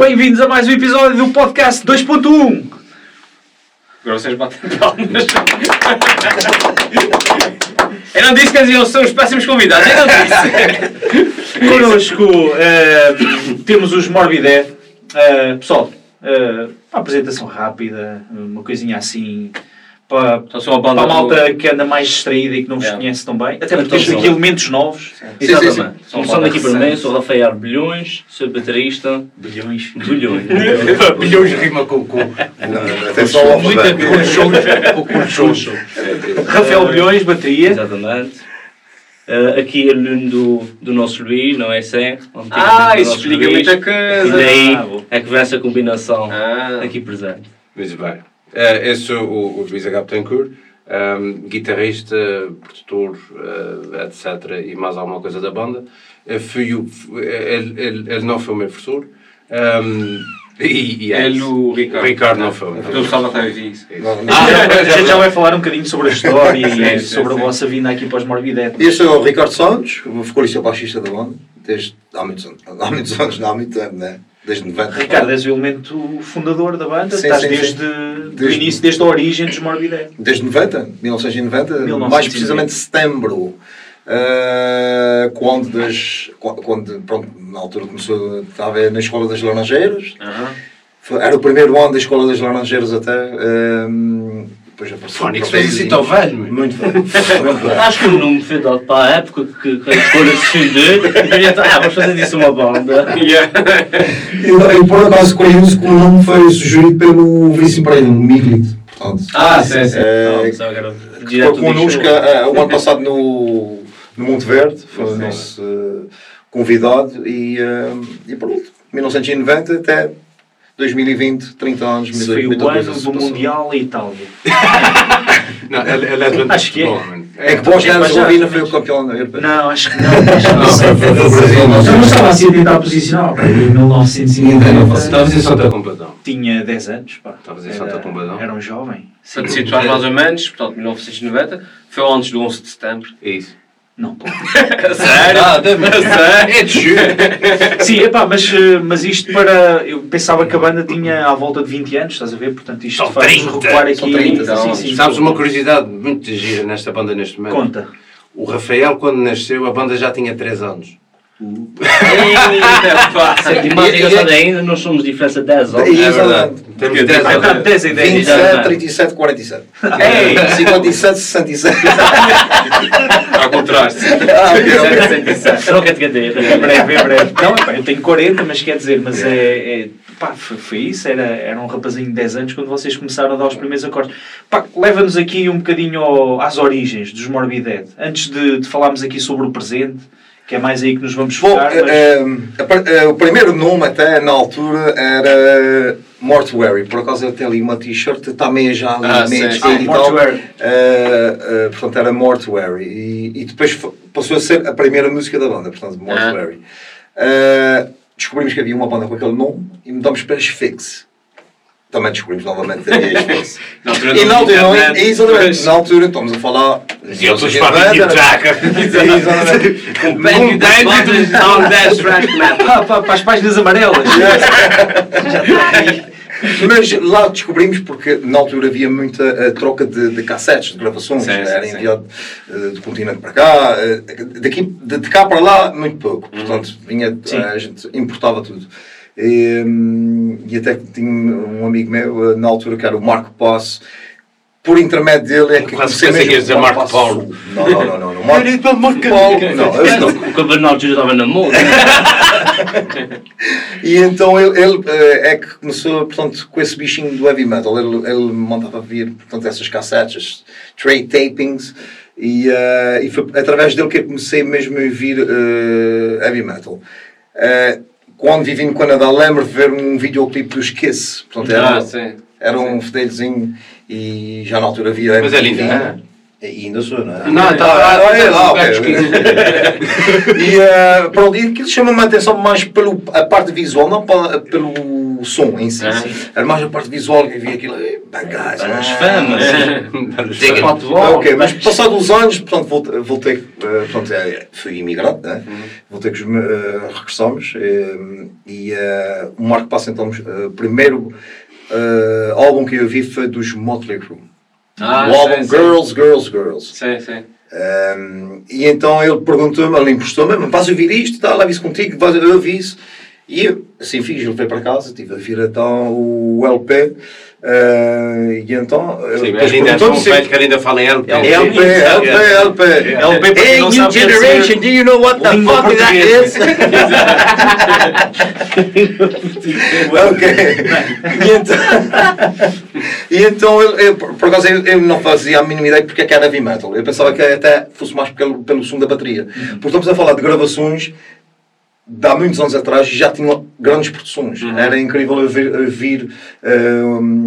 Bem-vindos a mais um episódio do podcast 2.1. Agora vocês batem palmas. Eu não disse que eles são os péssimos convidados, eu não disse. Connosco eh, temos os Morbidé. Eh, pessoal, eh, uma apresentação rápida, uma coisinha assim para, Só para banda a malta que anda mais distraída e que não vos É. conhece tão bem. Até porque temos aqui elementos novos. Exatamente. São Começando aqui para mim, sou Rafael Bilhões, sou baterista. Bilhões. Bilhões. Bilhões rima com com. Atenção ao Muita alfabeto. Conchoncho. Rafael Bilhões, bateria. Exatamente. Eh, aqui é aluno do, do nosso Luís, não é Sem? Ah, isso explica muita E coisa. daí Ah, é que vem essa combinação Ah. aqui presente. Muito bem. Eh, eu sou o, o Luís H. Betancourt, ehm, guitarrista, produtor, eh, etc. e mais alguma coisa da banda. Eh, fui o, ele, ele, ele não foi o meu professor. ehm, e, e é Ele, o Ricardo. O Ricardo não foi. Porque o pessoal não está a ouvir isso. a gente já vai falar um bocadinho sobre a história Sim, e sim, sobre sim. a vossa vinda aqui para os Morbidé. Eu sou o Ricardo Santos, o vocalista baixista da banda, desde há muitos anos, há muitos anos, não há muito tempo, né? Desde 90. Ricardo, és o elemento fundador da banda, Sim, estás sim, desde, sim. Desde- início, desde a origem dos Morbidé. Desde 90, 1990, 1990. mais precisamente setembro, eh, quando, das, qu- quando, pronto, na altura começou, estava na Escola das Laranjeiras, Foi- era o primeiro ano da Escola das Laranjeiras até, ehm, depois apareceu... Fónix fez isso tão velho, meu. Muito velho. Muito velho. Acho que o nome foi dado para a época que, que a escolha se estendeu. E então, ah, vamos fazer disso uma banda. E, e por acaso curioso que o nome foi sugerido pelo vice-presidente, o Miglit. Portanto, Ah, sim, sim. eh, pensava que era Foi connosco show. eh, o ano passado no, no Monte Verde, foi o nosso eh, convidado e, eh, e pronto, 1990 até 2020, 30 anos. Isso foi o ano do. Mundial e Itália. Não, é doente Acho que é. É que Bosnia já- Herzegovina foi o campeão da Europa. Não, acho que não. Acho que não. estava assim a tentar posicionar. Em 1990 Estavas em Santa Combadão. tinha 10 anos. Pá. Estavas em Santa Combadão? Era um jovem. Para te situar mais ou menos, portanto, 1990, foi antes do 11 de setembro. É isso. Não, pô. Sério? Ah, deve É de julho. Sim, epá, mas, eh, mas isto para. Eu pensava que a banda tinha à volta de 20 anos, estás a ver? Portanto, isto São faz 30, recuar aqui. são 30, sim, sim. sim. Sabes uma curiosidade muito gira nesta banda neste momento? Conta. O Rafael, quando nasceu, a banda já tinha 3 anos. Eita. E engraçado ainda, nós somos diferença de 10 anos. E- É verdade. Temos 10 Ah, tá, anos. 10 em 10. 27, 37, 47. Ei! 57, 67. Ao. Ah. Era o que é de cadeira. Em breve, em breve. Não, eu tenho 40, mas quer dizer, mas é. é pá, foi, isso, era, era um rapazinho de 10 anos quando vocês começaram a dar os primeiros acordes. Pá, leva-nos aqui um bocadinho ao- às origens dos Morbided. Antes de, de falarmos aqui sobre o presente, que é mais aí que nos vamos Bom, focar, mas... eh, eh, a par- eh, o primeiro nome até na altura era Mortuary. Por acaso eu tenho ali uma t-shirt, meio já ali, Ah, meio sim. e tal. Mortuary. Eh, eh, portanto era Mortuary. E, e depois passou a ser a primeira música da banda, portanto Mortuary. Eh, descobrimos que havia uma banda com aquele nome e mudamos para Sphinx. Também descobrimos novamente Sphinx. Na altura E na altura, não- internet, exatamente, pois. na altura estamos a falar. E eu estou espalhando de traca. Exatamente. Bem, das bandas são 10 thrash metal. Para as páginas amarelas. Já está aí. Mas lá descobrimos porque na altura havia muita eh, troca de, de cassetes, de gravações, Sim, sim, era enviado eh, do continente para cá, eh, daqui, de, de cá para lá muito pouco, portanto vinha, Sim. a gente importava tudo. E, hum, e até que tinha um amigo meu eh, na altura que era o Marco Passo, por intermédio dele é que comecei mesmo dizer Marco Passo Paulo. Não, não, não, não, não. Marco Paulo, não, esse não. O já estava na moda. E então ele, ele, eh, é que começou, portanto, com esse bichinho do heavy metal. Ele, ele mandava vir, portanto, essas cassetes, trade tapings, e, eh, e foi através dele que eu comecei mesmo a ouvir eh, heavy metal. Eh, quando vivi no Canadá, lembro de ver um videoclipe dos Kiss. Portanto, era, Ah, sim. era um fedelhozinho e já na altura havia. Mas é MTV. Não é? E ainda sou, não é? Não, tá- Ah, olha lá, tá-. E uh, pronto, e aquilo chama-me a atenção mais pela a parte visual, não pela, pelo som em si. Era mais a parte visual que havia aquilo. "Ei, Bagagem. As ah, famas. Diga. Spot Ah, wall. ok, mas passados os anos, portanto, voltei, voltei eh, portanto, eh, fui imigrante, né? voltei com os meus, eh, regressamos eh, e eh, o Marco passa então, o primeiro álbum que eu vi foi dos Motley Crue. Ah, o álbum sei, sei. Girls, Girls, Girls. Sim, sim. Um, e então ele perguntou-me, ele emprestou-me, "Mas vais ouvir isto tal, leva isso contigo, vais eu ouvi isso. E eu, assim fiz, ele veio para casa, estive a ouvir então o LP. Uh, e então. ele Sim, mas ainda é tão velho que ainda fala em LP. LP, LP, LP. LP, Hey, new generation, do you know what the fuck that is? ok. E então, e então ele, eu, por acaso eu, eu não fazia a mínima ideia porque é que era heavy metal. Eu pensava que até fosse mais pelo, pelo som da bateria. Porque estamos a falar de gravações de há muitos anos atrás já tinham grandes produções. Era incrível ouvir, ouvir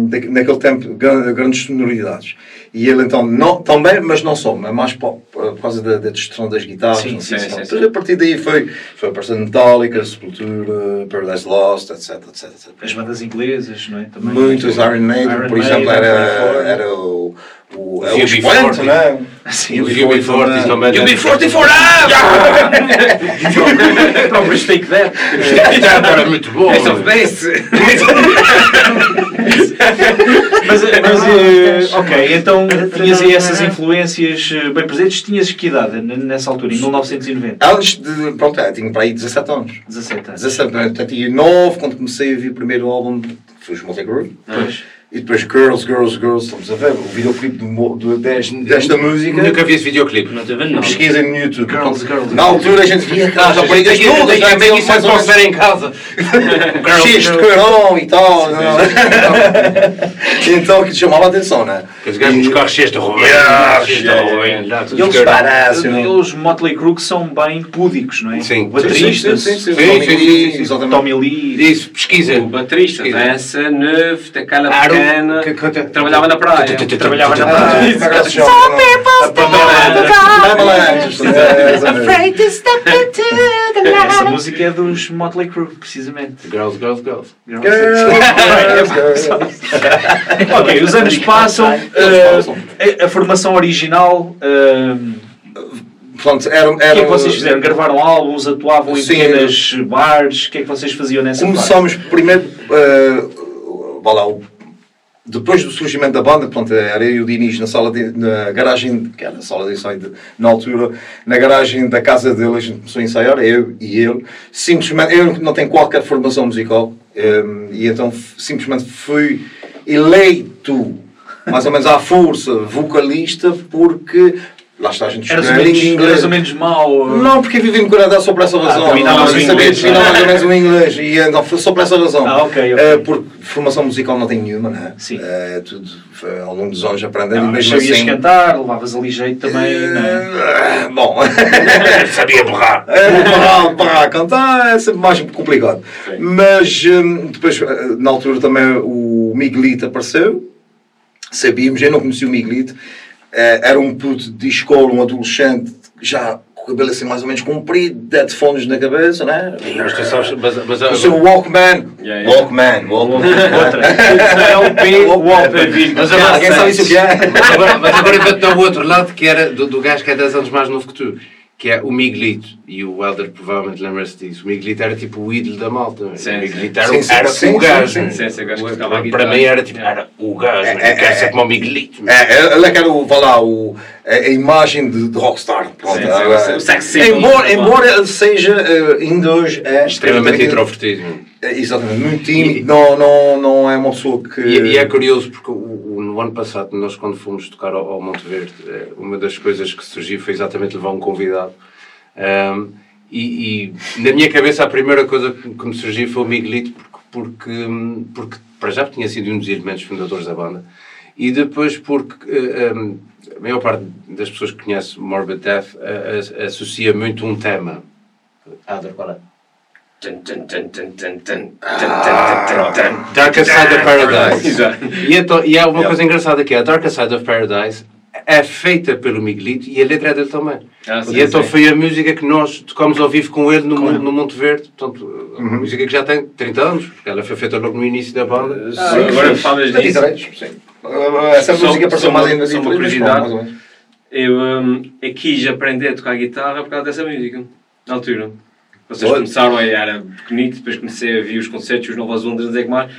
da- naquele tempo gran- grandes sonoridades. E ele então, não, também, mas não só, mas mais por, por causa da, da destruição das guitarras. Sim, não sei sim, se- sim, Então, sim. a partir daí foi, foi aparecendo Metallica, Sepultura, Paradise Lost, etc. etc, etc. As bandas inglesas, não é? Também. Muitos Iron Maiden, Iron por exemplo, Maiden, era, era o, o, é o UB40. expoente, não é? Sim, O UB40 também. UB44 o próprio Stake That. Era muito bom. Ace of Base! Mas, mas eh, ok, então tinhas aí essas influências eh, bem presentes. Tinhas que idade nessa altura, em 1990? Antes de. Pronto, é, tinha para aí 17 anos. 17 anos. 17, né? portanto, tinha 9 quando comecei a ouvir o primeiro álbum, que foi os Motley Crue. Pois. E depois Girls, Girls, Girls, estamos a ver o videoclipe do, do, desta música. Nunca vi esse videoclipe. Não teve nada. Pesquisem no YouTube. Girls, Pronto. Girls. Na altura a gente via aquelas raparigas todas, já tem tinham isso mais para menos ver em casa. cheios de carão e tal. não? Então aquilo chamava a atenção, não é? Os gajos nos carros cheios de tudo Eles, escuro. Parece, não? eles Motley Crue que são bem púdicos, não é? Sim. O baterista, Sim, sim, sim. Tommy Lee. Isso, pesquisa. O baterista, dança, neuf, daquela Ah, pequena, que- que- que trabalhava na praia. Trabalhava na Ah, praia. como é que se chama? Avalanche. É, exatamente. Essa música é dos Motley Crue, precisamente. Girls, girls, girls. Girls, girls. ok, os anos passam. eh, a, formação original. eh, Portanto, era, o que é que vocês fizeram? Gravaram álbuns, atuavam em Sim. pequenas bares? O que é que vocês faziam nessa fase? Começamos primeiro, uh, lá, o- depois do surgimento da banda, portanto, era eu e o Diniz na sala de, na garagem, que era a sala de ensaio de- na altura, na garagem da casa dele, a gente começou a ensaiar, eu e ele, simplesmente, eu não tenho qualquer formação musical, um, e então simplesmente fui eleito, mais ou menos à força, vocalista, porque, lá está, a gente Eras, língua menos, eras ou menos mau? eh, Não, porque vivi no Canadá só por essa razão. não, o eu sabia inglês, dominar não é? mais ou menos o inglês. E foi só por essa razão. Ah, ok, ok. Eh, porque formação musical não tem nenhuma, não é? Sim. Eh, tudo foi ao longo dos anos aprendendo. Não, mas sabias assim. cantar, levavas ali jeito também, não é? Bom. Sabia borrar. Para, para cantar é sempre mais complicado. Mas hum, depois, na altura também o Miguelito apareceu. Sabíamos, eu não conhecia o Miguelito. Eh, Era um puto de escola, um adolescente, já com o cabelo assim mais ou menos comprido, headphones na cabeça, né? Mas tu sabes, mas, mas, O seu Walkman. Yeah, yeah. Walkman. Walkman. Outra. LP, Walkman. Mas agora, Alguém sabe isso o que é? mas agora, mas o outro lado, que era do, do gajo que é 10 anos mais novo que tu, que é o Miguelito. E o Helder provavelmente lembra-se disso. O Miguelito era tipo o ídolo da malta. Sim, o Miguelito sim. era, Sim, era sim, o gajo. sim, sim, sim, Para mim era tipo, Yeah. era o gajo. É, eu é, quero é. ser como o Miguelito. É, ele é que era o, vá lá, o, a, a imagem de, de rockstar. Pronto, Sim, sim, o sex symbol. embora, embora ele seja, eh, ainda hoje, é Extremamente introvertido. É, Exatamente, muito tímido, não, não, não é uma pessoa que. E, e é curioso porque o- o- no ano passado, nós quando fomos tocar ao, ao Monte Verde, eh, uma das coisas que surgiu foi exatamente levar um convidado. Um, e, e, na minha cabeça a primeira coisa que, me surgiu foi o Miguelito, porque, porque, hum, porque para já tinha sido um dos elementos fundadores da banda, e depois porque um, a maior parte das pessoas que conhece Morbid Death a, a, associa muito um tema. Adler, qual é? Ah, Darker Side of Paradise. e, então, e é uma coisa engraçada que é a Darker Side of Paradise é feita pelo Miguelito e a letra é dele também. Ah, sim, e então sim. foi a música que nós tocamos ao vivo com ele no, Mon- no Monte Verde. Portanto, uma música que já tem 30 anos, porque ela foi feita logo no início da banda. Ah, agora falas disso. 93, sim. Uh, Essa Só- música apareceu só mais ainda só uma curiosidade. Eu eu quis aprender a tocar guitarra por causa dessa música, na altura. Vocês Olha. começaram, eu era pequenito, depois comecei a ver os concertos, os Novas Ondas, não sei o que mais.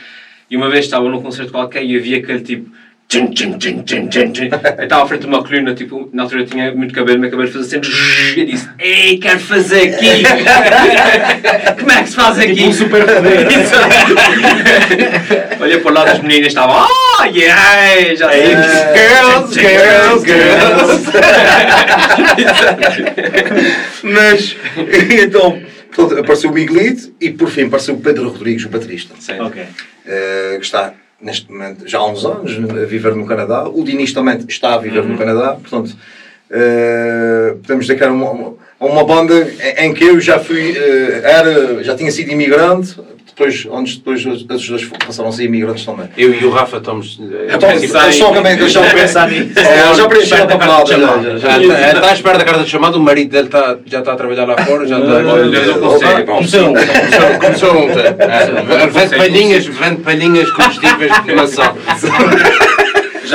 E uma vez estava num concerto qualquer e havia aquele tipo. Tchum, tchum, tchum, tchum, tchum. Eu estava à frente de uma coluna, tipo, na altura eu tinha muito cabelo, meu cabelo fazia sempre. zzz, Eu disse: Ei, quero fazer aqui! Como é que se faz aqui? Tipo um super poder. Olhei para o lado das meninas, estavam. Oh, yeah! Já sei. Girls, girls, girls. Mas, então, portanto, apareceu o Miguelito e por fim apareceu o Pedro Rodrigues, o baterista. Sim. Ok. eh, que está neste momento já há uns anos a viver no Canadá. O Dinis também está a viver no Canadá, portanto, eh, podemos dizer que era uma, uma, uma banda em, que eu já fui, eh, era, já tinha sido imigrante, depois, onde depois os outros dois passaram a ser imigrantes também. Eu e o Rafa estamos. eh, Então, pensar eles em- só também deixam pensar nisso. É, já preencheram a papelada. já, já, já. Já está, à espera da carta de chamada, o marido dele está, já está a trabalhar lá fora, já está. Olha, eu não consigo. Começou, começou, começou ontem. É, Vende palhinhas, vende palhinhas comestíveis de maçã.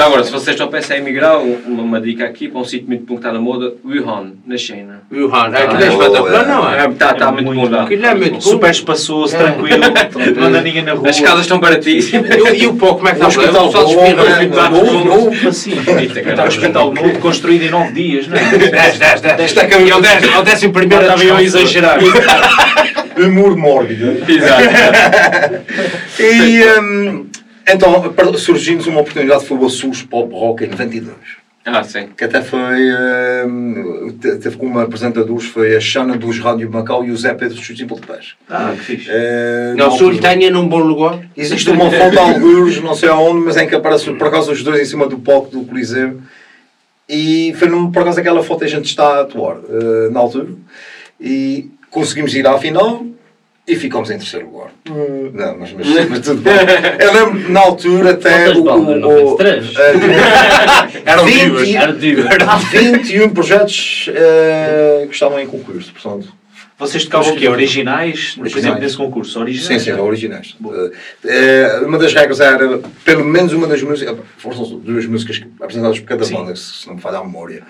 Já agora, se vocês estão a pensar em emigrar, uma, uma dica aqui para um sítio muito bom que está na moda, Wuhan, na China. Wuhan, é, aquilo é Ah, espetacular, boa. não é? Está tá muito bom lá. Aquilo é muito bom. Super espaçoso, tranquilo, não anda ninguém na rua. As casas estão baratíssimas. E o- E o pó, como é que O está? hospital O pessoal bom, espirra. é, Está Novo, novo, assim. Está um hospital novo, construído em 9 dias, não é? 10, 10, 10. Isto é que eu- E ao 10, ao décimo primeiro Estava eu a exagerar. Humor mórbido. Exato. E então surgiu-nos uma oportunidade, foi o Açores Pop Rock em 92. Ah, sim. Que até foi. te- teve como apresentadores foi a Xana dos Rádio Macau e o Zé Pedro dos Simple de Pés. Ah, que fixe. Eh, Não, na se tenha num bom lugar. Existe uma foto alguns, não sei aonde, mas em que aparece por acaso os dois em cima do palco do Coliseu. E foi num, por acaso aquela foto a gente está a atuar eh, na altura. E conseguimos ir à final e ficamos em terceiro lugar. Não, mas, mas, mas tudo bem. Eu lembro na altura até. Quantas bandas? Não fez três? Eram 20 divas. Era diva. Há 21 projetos eh, que estavam em concurso, portanto. Vocês tocavam o quê? Originais? Por Originais. exemplo, nesse concurso? Sim, Originais? sim, originais. Eh, uma das regras era, pelo menos uma das músicas, foram duas músicas apresentadas por cada Sim. banda, se não me falha a memória.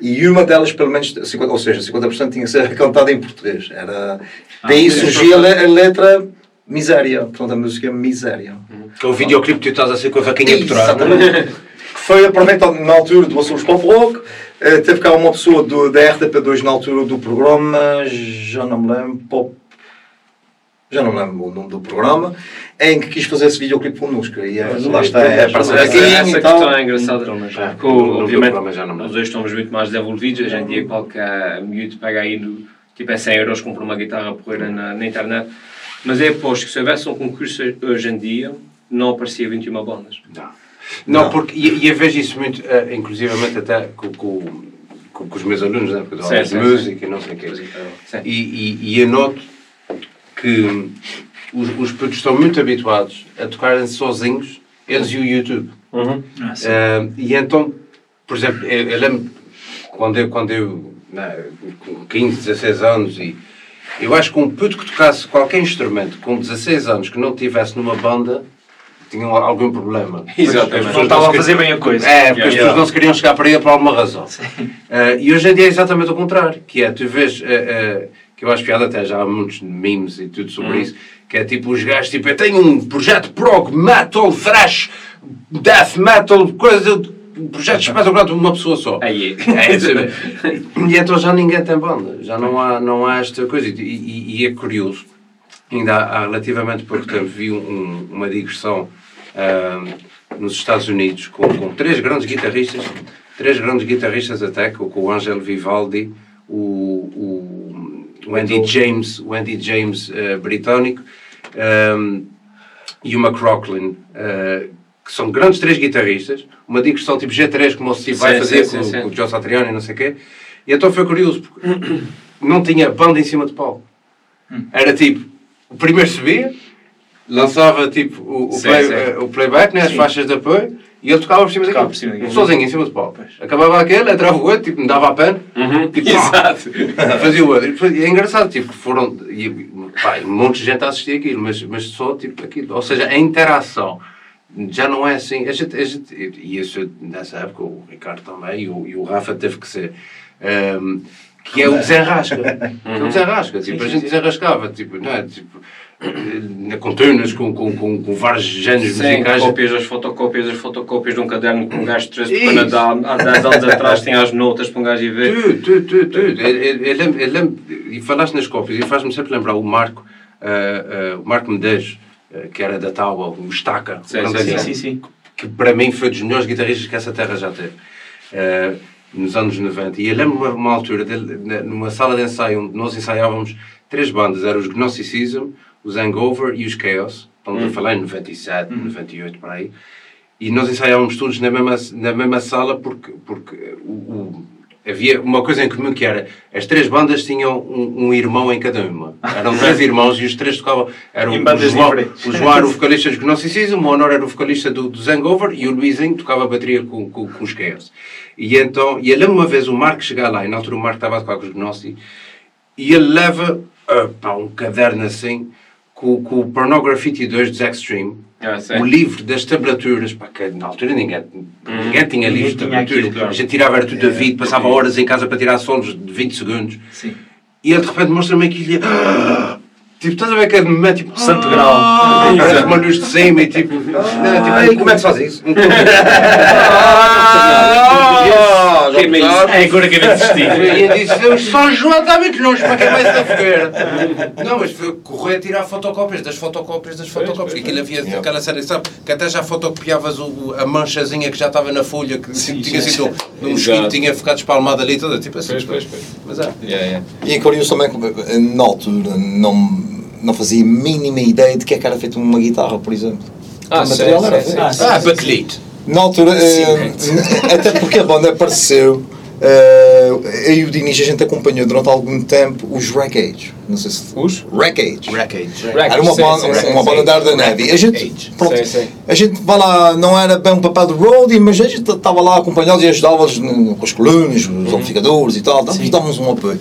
E uma delas, pelo menos, 50, ou seja, 50% tinha que ser cantada em português. Era, daí surgia a le- a letra Miséria, portanto a música Miséria. Com o videoclipe que tu estás a ser com a vaquinha por trás. Exatamente. Que foi aproveitado na altura do Açores Pop Rock. Eh, teve cá uma pessoa do, da RTP2 na altura do programa, já não me lembro, Pop. Já não me lembro o nome do programa, em que quis fazer esse videoclipe connosco. E é, lá está, é para Essa, aqui essa e tal. questão é engraçada. Mas- É, Porque, obviamente, já lembro. dois estamos muito mais desenvolvidos. Hoje em dia, qualquer miúdo pega aí, no, tipo, é 100 euros, compra uma guitarra porreira na, na internet. Mas eu aposto que se houvesse um concurso hoje em dia, não aparecia 21 bandas. Não, não, Não. porque e, e eu vejo isso muito, eh, inclusivamente até com, com, com, com os meus alunos, né? porque eu Sim, sim, música e não sei o quê. Sim. E, e, e eu noto que os, os putos estão muito habituados a tocarem sozinhos, eles e o YouTube. Ah, sim. Eh, e então, por exemplo, eu, eu lembro quando eu, quando eu né, com 15, 16 anos, e eu acho que um puto que tocasse qualquer instrumento com 16 anos que não tivesse numa banda tinha algum problema. Exatamente. Não estava a fazer bem a coisa. É, porque Yeah, as yeah. pessoas não se queriam chegar para ele por alguma razão. Eh, e hoje em dia é exatamente o contrário, que é, tu vês, eh, eh, que eu acho piada até, já há muitos memes e tudo sobre isso, que é tipo os gajos, tipo, eu tenho um projeto prog, metal, thrash, death metal, coisa, um projeto espetacular de uma pessoa só. Aí É, sabe? e então já ninguém tem banda, já não há, não há esta coisa. E, e- e é curioso, ainda há, há relativamente pouco tempo vi um- um- uma digressão ah, nos Estados Unidos com, com três grandes guitarristas, três grandes guitarristas até, com, com o Angelo Vivaldi, o, o, o Andy James, o Andy James ah, britânico ah, e o McRocklin, ah, que são grandes três guitarristas, uma digressão tipo G3, como o Steve vai Sim, fazer sim, com, sim, com o Joe Satriani e não sei o quê. E então foi curioso, porque não tinha banda em cima de palco. Era tipo, primeiro subia, lançava tipo o, o, Sim, play- sim. eh, o playback, né, as faixas de apoio, E ele tocava por cima daquilo. por cima daquilo. Sozinho, em cima do palco. Acabava aquele, entrava o outro, tipo, me dava a pena. Uhum. Tipo, Exato. Fazia o outro. E é engraçado, tipo, foram. E, pá, um monte de gente a assistir aquilo, mas, mas só tipo aquilo. Ou seja, a interação já não é assim. A gente, a gente, e isso nessa época, o Ricardo também, e o, e o Rafa teve que ser. ehm, que é o desenrasca. Que é o desenrasca. Tipo, a gente desenrascava, tipo, não é? Tipo, com tunas, com, com, com, com vários géneros Sim, musicais. cópias das fotocópias, das fotocópias de um caderno que um gajo trouxe do Canadá há 10 anos atrás, tem as notas para um gajo ir ver. Tudo, tudo, tudo, tudo. Eu, lembro, eu lembro- e falaste nas cópias, e faz-me sempre lembrar o Marco, ah, ah, o Marco Medeiros, ah, que era da Taua, o Estaca, Sim, grande sim, Sim, sim, sim. que para mim foi dos melhores guitarristas que essa terra já teve, nos anos 90. E eu lembro uma, uma altura, na- numa sala de ensaio, onde nós ensaiávamos três bandas, eram os Gnosticism, os Hangover e os Chaos, estamos a falar em 97, 98, por aí. E nós ensaiávamos todos na mesma, na mesma sala porque, porque o, o- havia uma coisa em comum que era as três bandas tinham um, um irmão em cada uma. Eram três irmãos e os três tocavam. Era Em o, bandas João, diferentes. o João era o vocalista dos Gnosticism, o Honor era o vocalista do, do Hangover e o Luizinho tocava a bateria com, com, com os Chaos. E então, e eu lembro uma vez o Marco chegar lá, e na altura o Marco estava a tocar com os Gnosti, e ele leva ah, pá, um caderno assim com, com o Pornography 2 dos Extreme, Ah, sim. o livro das tablaturas, pá, que na altura ninguém, ninguém tinha livros de tablaturas. aquilo, claro. A gente tirava era tudo David, passava horas em casa para tirar solos de 20 segundos. Sim. E ele de repente mostra-me aquilo e ah, Tipo, estás a ver que é de momento, tipo, Santo ah, grau. Parece uma luz de cima e tipo. não, tipo, Ai, como é que se faz isso? Ah, é. É agora que eu desisti. E ele disse, o São João está muito longe para quem vai da fogueira. Não, mas foi correr a tirar fotocópias das fotocópias das fotocópias. Aquilo havia aquela série, sabe? Que até já fotocopiavas a manchazinha que já estava na folha, que tipo, tinha sido um mosquito, tinha ficado espalmado ali toda. Tipo assim. Pois, pois, pois. Mas é. Yeah, yeah. E em Corinthians também, na altura, não, não fazia a mínima ideia de que é que era feito uma guitarra, por exemplo. Ah, o material sim, era sim, feito. sim. Ah, bakelite. Na altura, eh, até porque a banda apareceu, eh, eu e o Dinis a gente acompanhou durante algum tempo os Wreckage. Não sei se. Os? Wreckage. Wreckage. Era uma banda, uma banda da Ardaneve. A gente, pronto, Sim, sim. a gente vai lá, não era bem um papel de roadie, mas a gente estava lá a acompanhá-los e ajudava-los no- com as colunas, os Uhum. amplificadores e tal, dávamos um apoio.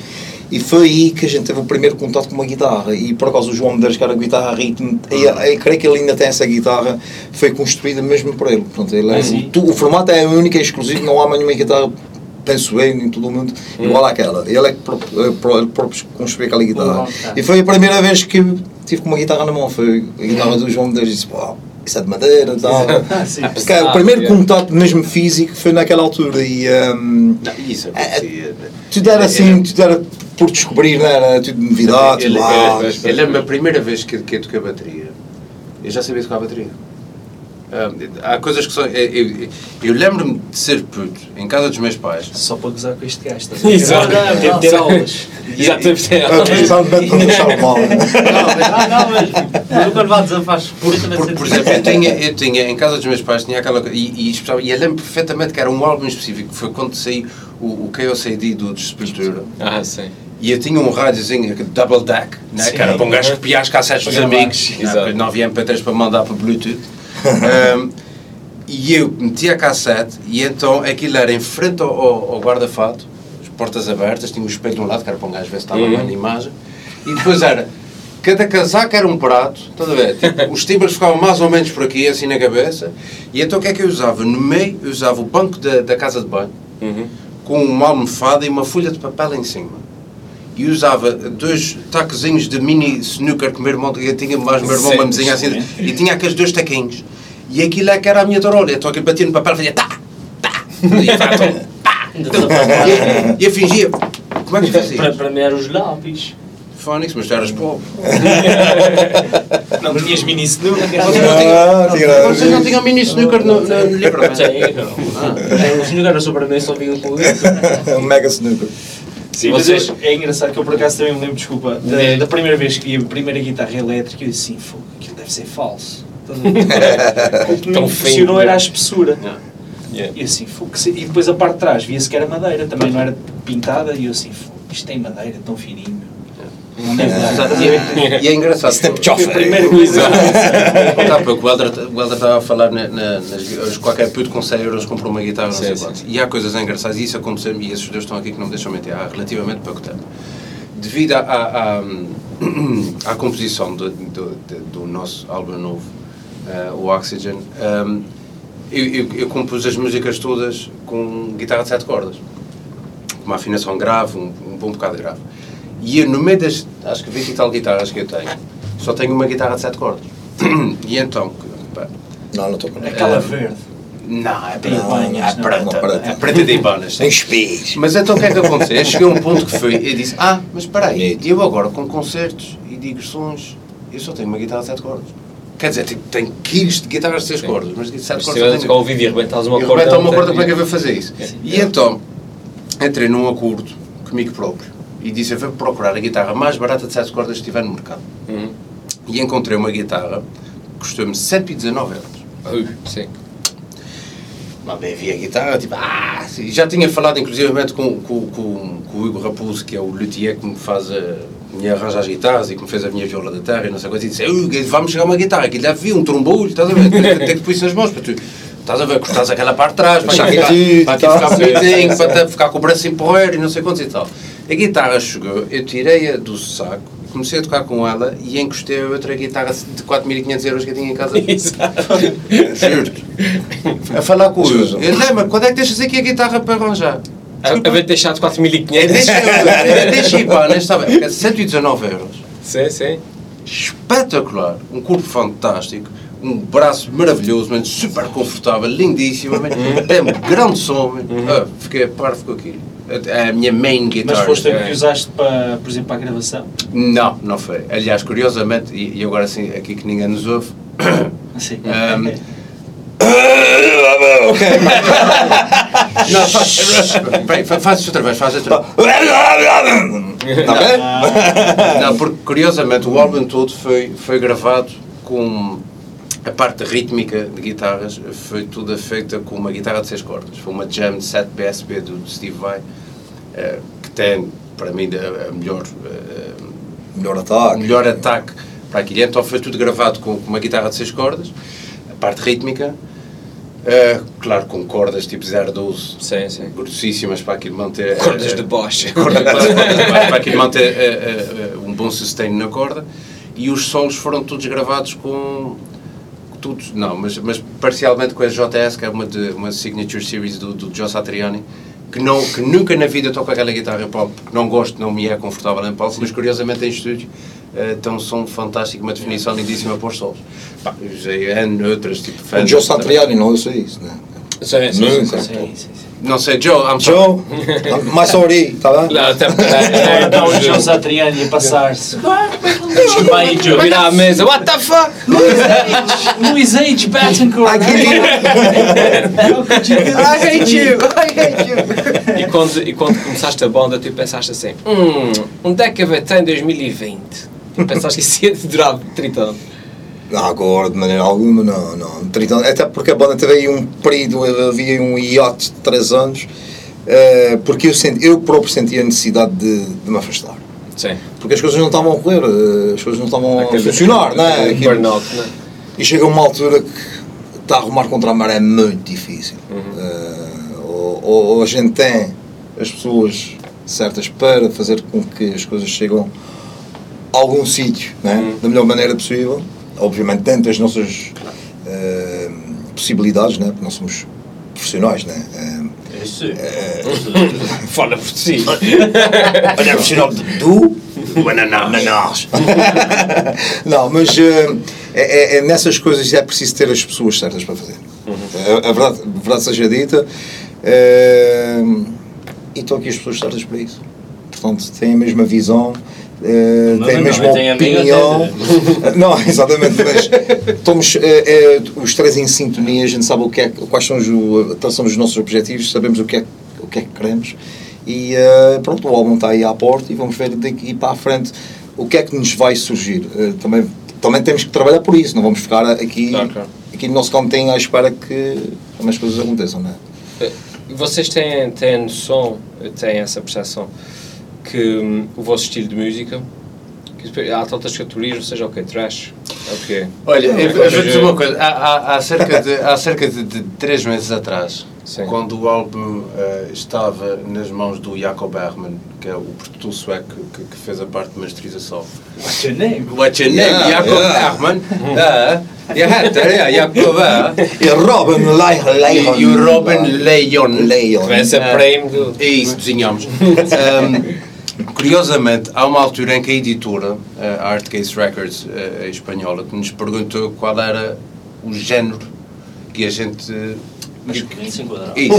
E foi aí que a gente teve o primeiro contato com uma guitarra. E por acaso o João que era guitarra a ritmo, e, eu creio que ele ainda tem essa guitarra, foi construída mesmo por ele. Portanto, ele é, Ah, o, tu- o formato é único, é exclusivo, não há mais nenhuma guitarra, penso eu, em todo o mundo, igual àquela. Ele é que pró- eh, ele próprio construiu aquela guitarra. Bom, tá. E foi a primeira vez que tive com uma guitarra na mão, foi a guitarra do João Medeiros. E disse, pô, isso é de madeira e tal. sim. Porque o primeiro contato mesmo físico foi naquela altura e hum, Não, isso É, acontecia. tudo era assim, tudo era por descobrir, não era tudo novidade. Ele- lá. ele- Eu lembro a primeira vez que, que eu toquei a bateria. Eu já sabia tocar a bateria. Ah, há coisas que são. Eu, eu- eu lembro-me de ser puto em casa dos meus pais. Só para gozar com este gajo. Exato. Deve ter aulas. Já mal. né? Ah, não, mas. Mas quando vá desabafar por também Por, por exemplo, eu tinha, eu tinha em casa dos meus pais tinha aquela e, e, e eu lembro perfeitamente que era um álbum específico que foi quando saiu o, o KOCD do de Sepultura Ah, sim. E eu tinha um rádiozinho double deck né, que era para um gajo copiar as cassetes dos amigos né, Exato. porque não havia MP3 para mandar para Bluetooth Um, e eu metia a cassete e então aquilo era em frente ao, ao, guarda-fato as portas abertas, tinha um espelho de um lado que era para um gajo ver se estava Uhum. bem na imagem e depois era cada casaco era um prato, estás a ver? Tipo, os timbres ficavam mais ou menos por aqui, assim na cabeça. E então o que é que eu usava? No meio, eu usava o banco da, da casa de banho, Uhum. com uma almofada e uma folha de papel em cima. E usava dois taquezinhos de mini snooker que o meu irmão, eu tinha mais o meu irmão uma mesinha assim, e tinha aqueles dois taquinhos. E aquilo é que era a minha tarola. Então aquilo batia no papel e fazia tá, tá, e pá. E eu fingia, como é que eu Para, fazia? para mim eram os lápis. Fónix, mas tu eras pobre. Não tinhas mini snooker. Vocês não tinham- Ah, tinha- Vocês não tinham mini snooker no, no, no livramento? Sim, não. O senhor era sobre mim, só vinha com isso. Um mega snooker. Sim, mas eu- é engraçado que eu por acaso também me lembro, desculpa, da, da primeira vez que vi a primeira guitarra elétrica, eu disse assim, fogo, aquilo deve ser falso. O que me impressionou era né? a espessura. Yeah. E assim, fogo, e depois a parte de trás via-se que era madeira, também não era pintada, e eu assim, fogo, isto tem madeira, tão fininho. E é, e é engraçado. Snapchat. Primeiro exato. Tá, porque o Helder Helder estava a falar na, na, nas, qualquer puto com 100 euros comprou uma guitarra, não sei. E há coisas engraçadas, e isso aconteceu e esses dois estão aqui que não me deixam mentir, há relativamente pouco tempo. Devido à, à, à, à composição do, do, do nosso álbum novo, eh, o Oxygen, ehm, eu, eu, eu compus as músicas todas com guitarra de sete cordas. Uma afinação grave, um, um bom bocado grave. E eu, no meio das, acho que 20 e tal guitarras que eu tenho, só tenho uma guitarra de sete cordas. e então, pá, Não, não estou com Aquela nada. verde. não, é Tem preta, banhas, é não? preta, Uma preta. é preta de Ibanas. Tem espelhos. Mas então o que é que aconteceu? Eu cheguei a um ponto que foi, eu disse, ah, mas espera aí, eu agora com concertos e digressões, eu só tenho uma guitarra de sete cordas. Quer dizer, tipo, tenho quilos de guitarras de seis Sim. cordas, mas de sete Se cordas só tiveres tenho... ao ouvido e arrebentares uma corda... arrebentar uma corda, tem- como é que eu vou fazer isso? E então, entrei num acordo comigo próprio e disse, vou procurar a guitarra mais barata de sete cordas que estiver no mercado. Uhum. E encontrei uma guitarra que custou-me 119 euros. Ui, Sim. Lá bem vi a guitarra, tipo, ah, já tinha falado inclusivamente com, com, com, com o Igor Raposo, que é o luthier que me faz a, me arranja as guitarras e que me fez a minha viola da terra e não sei coisa, e disse, "Ui, vamos chegar uma guitarra, que deve vir um trombolo, estás a ver, tem que pôr isso nas mãos para tu, estás a ver, cortas aquela parte de trás, para, aqui, para aqui ficar bonitinho, para ficar com o braço em porreiro e não sei quantos e tal. A guitarra chegou, eu tirei-a do saco, comecei a tocar com ela e encostei a outra guitarra de 4.500 euros que eu tinha em casa. Juro-te. A falar com o. Eu lembro, quando é que deixas aqui a guitarra para arranjar? A a ver deixado 4.500. Deixa, deixa ir para, nesta vez. É 119 euros. Sim, sim. Espetacular. Um corpo fantástico. Um braço maravilhoso, mano, super confortável, lindíssimo. Tem um grande som. mano. Ah, fiquei parvo com aquilo. É a minha main guitar. Mas foste a é. que usaste para, por exemplo, para a gravação? Não, não foi. Aliás, curiosamente, e, e agora sim, aqui que ninguém nos ouve, Assim. Ahm, Ok. não, faz, peraí, faz isso outra vez, faz outra vez. Está bem? Não, porque curiosamente o álbum todo foi, foi gravado com a parte rítmica de guitarras, foi toda feita com uma guitarra de seis cordas. Foi uma Jam 7 PSP do Steve Vai, eh, que tem, para mim, a, a melhor, eh, Melhor o ataque. melhor ataque para aquilo. Então foi tudo gravado com, com uma guitarra de seis cordas, a parte rítmica, eh, claro, com cordas tipo 012, Sim, sim. grossíssimas para aquilo manter... eh, Cordas eh, de Bosch. corda de baixo, corda de baixo, para aquilo manter eh, eh, eh, um bom sustain na corda e os solos foram todos gravados com todos, não, mas, mas parcialmente com a JS que é uma, de, uma signature series do, do Joe Satriani que, não, que nunca na vida toco aquela guitarra pop, não gosto, não me é confortável em palco, mas curiosamente em estúdio eh, tem um som fantástico, uma definição lindíssima para os solos. Pá, outras, tipo O Joe Satriani, não, eu sei isso, né? Sim, sim, Nunca. sim. Sim, sim, sim. Não sei, Joe, I'm sorry. Joe, mais sorry, está bem? Não, até É, Então o João Satriani a passar-se. Desculpa aí, Joe. Virar à mesa, what the fuck? Luís H. Betancourt. I hate you, I hate you. E quando, e quando começaste a banda, tu pensaste assim: hum, onde é que vai ter em 2020? Tu pensaste que isso ia durar 30 anos. Agora, de maneira alguma, não, não. 30 anos. Até porque a banda teve aí um período, havia um hiato de 3 anos, eh, porque eu, senti, eu próprio sentia a necessidade de, de me afastar. Sim. Porque as coisas não estavam a correr, eh, as coisas não estavam a funcionar, não é? burnout, não é? E chega uma altura que está a arrumar contra a maré é muito difícil. Eh, ou, ou- ou a gente tem as pessoas certas para fazer com que as coisas chegam a algum sítio, né? da melhor maneira possível. Obviamente dentro das nossas eh, possibilidades, né? porque nós somos profissionais. Né? Eh, Isso. Fala por si. Olha, profissional do do ananás. Não, mas eh, é, é- nessas coisas é preciso ter as pessoas certas para fazer. A, a verdade, a verdade seja dita. eh, e estão aqui as pessoas certas para isso. Portanto, têm a mesma visão, Não, têm a mesma não, tem opinião. não, exatamente, mas estamos eh, eh, os três em sintonia, a gente sabe o que é, quais são os, os nossos objetivos, sabemos o que é, o que, é que queremos. E eh, pronto, o álbum está aí à porta e vamos ver daqui para a frente o que é que nos vai surgir. Eh, também, também temos que trabalhar por isso, não vamos ficar aqui, Claro, claro. aqui no nosso cantinho à espera que as coisas aconteçam, não é? Vocês têm, têm noção, têm essa percepção que hum, o vosso estilo de música Que Há tantas categorias, ou seja, ok, trash. É o quê? Olha, eu, eu vou dizer uma coisa. Há, há, há cerca, de, há cerca de, de três meses atrás, Sim. quando o álbum eh, estava nas mãos do Jacob Bergman, que é o produtor sueco que, que fez a parte de masterização. What's your name? What's your name? Yeah, Jacob yeah. Bergman? Ah, jag heter ja, Jacob ah. E Robin Leihon. E o Robin Leon. Leihon. Essa Ah, prêmio do. É isso, desenhamos. Ahm, curiosamente, há uma altura em que a editora, a Artcase Records eh, espanhola, que nos perguntou qual era o género que a gente. Mas que se enquadrava. Isso.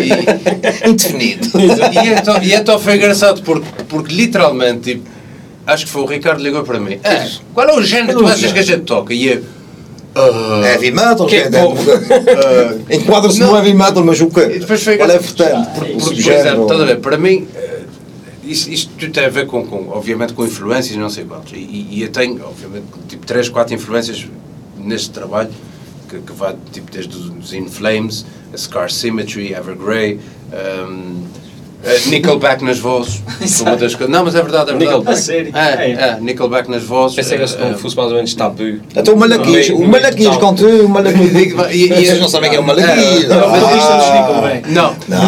E, Indefinido. e, então, e então foi engraçado porque, porque literalmente, tipo, acho que foi o Ricardo que ligou para mim. "Ah, qual é o género que tu achas que a gente toca? E eu. "Ah, Heavy metal, Que- que é- ah, Enquadra-se Não. no heavy metal, mas o quê? E depois foi Qual é a engraçado. vertente? Por- Porque, por por exemplo, estás a ver, para mim, isto, tudo tem a ver com, com, obviamente, com influências não sei quantos. E, e- eu tenho, obviamente, tipo, 3, 4 influências neste trabalho, que, que vai, tipo, desde os In Flames, a Scar Symmetry, Evergrey, um, Nickelback nas vozes, uma das coisas. Não, mas é verdade, é verdade. Nickelback? A sério? É, É. é, Nickelback nas vozes. Pensei que eh, esse como eh, fosse mais ou menos tabu. Então o Malaquias, No o meio conta o Malaquias. E- e- Vocês não sabem quem é o Malaquias. É, Não, é Ah. Não, Não.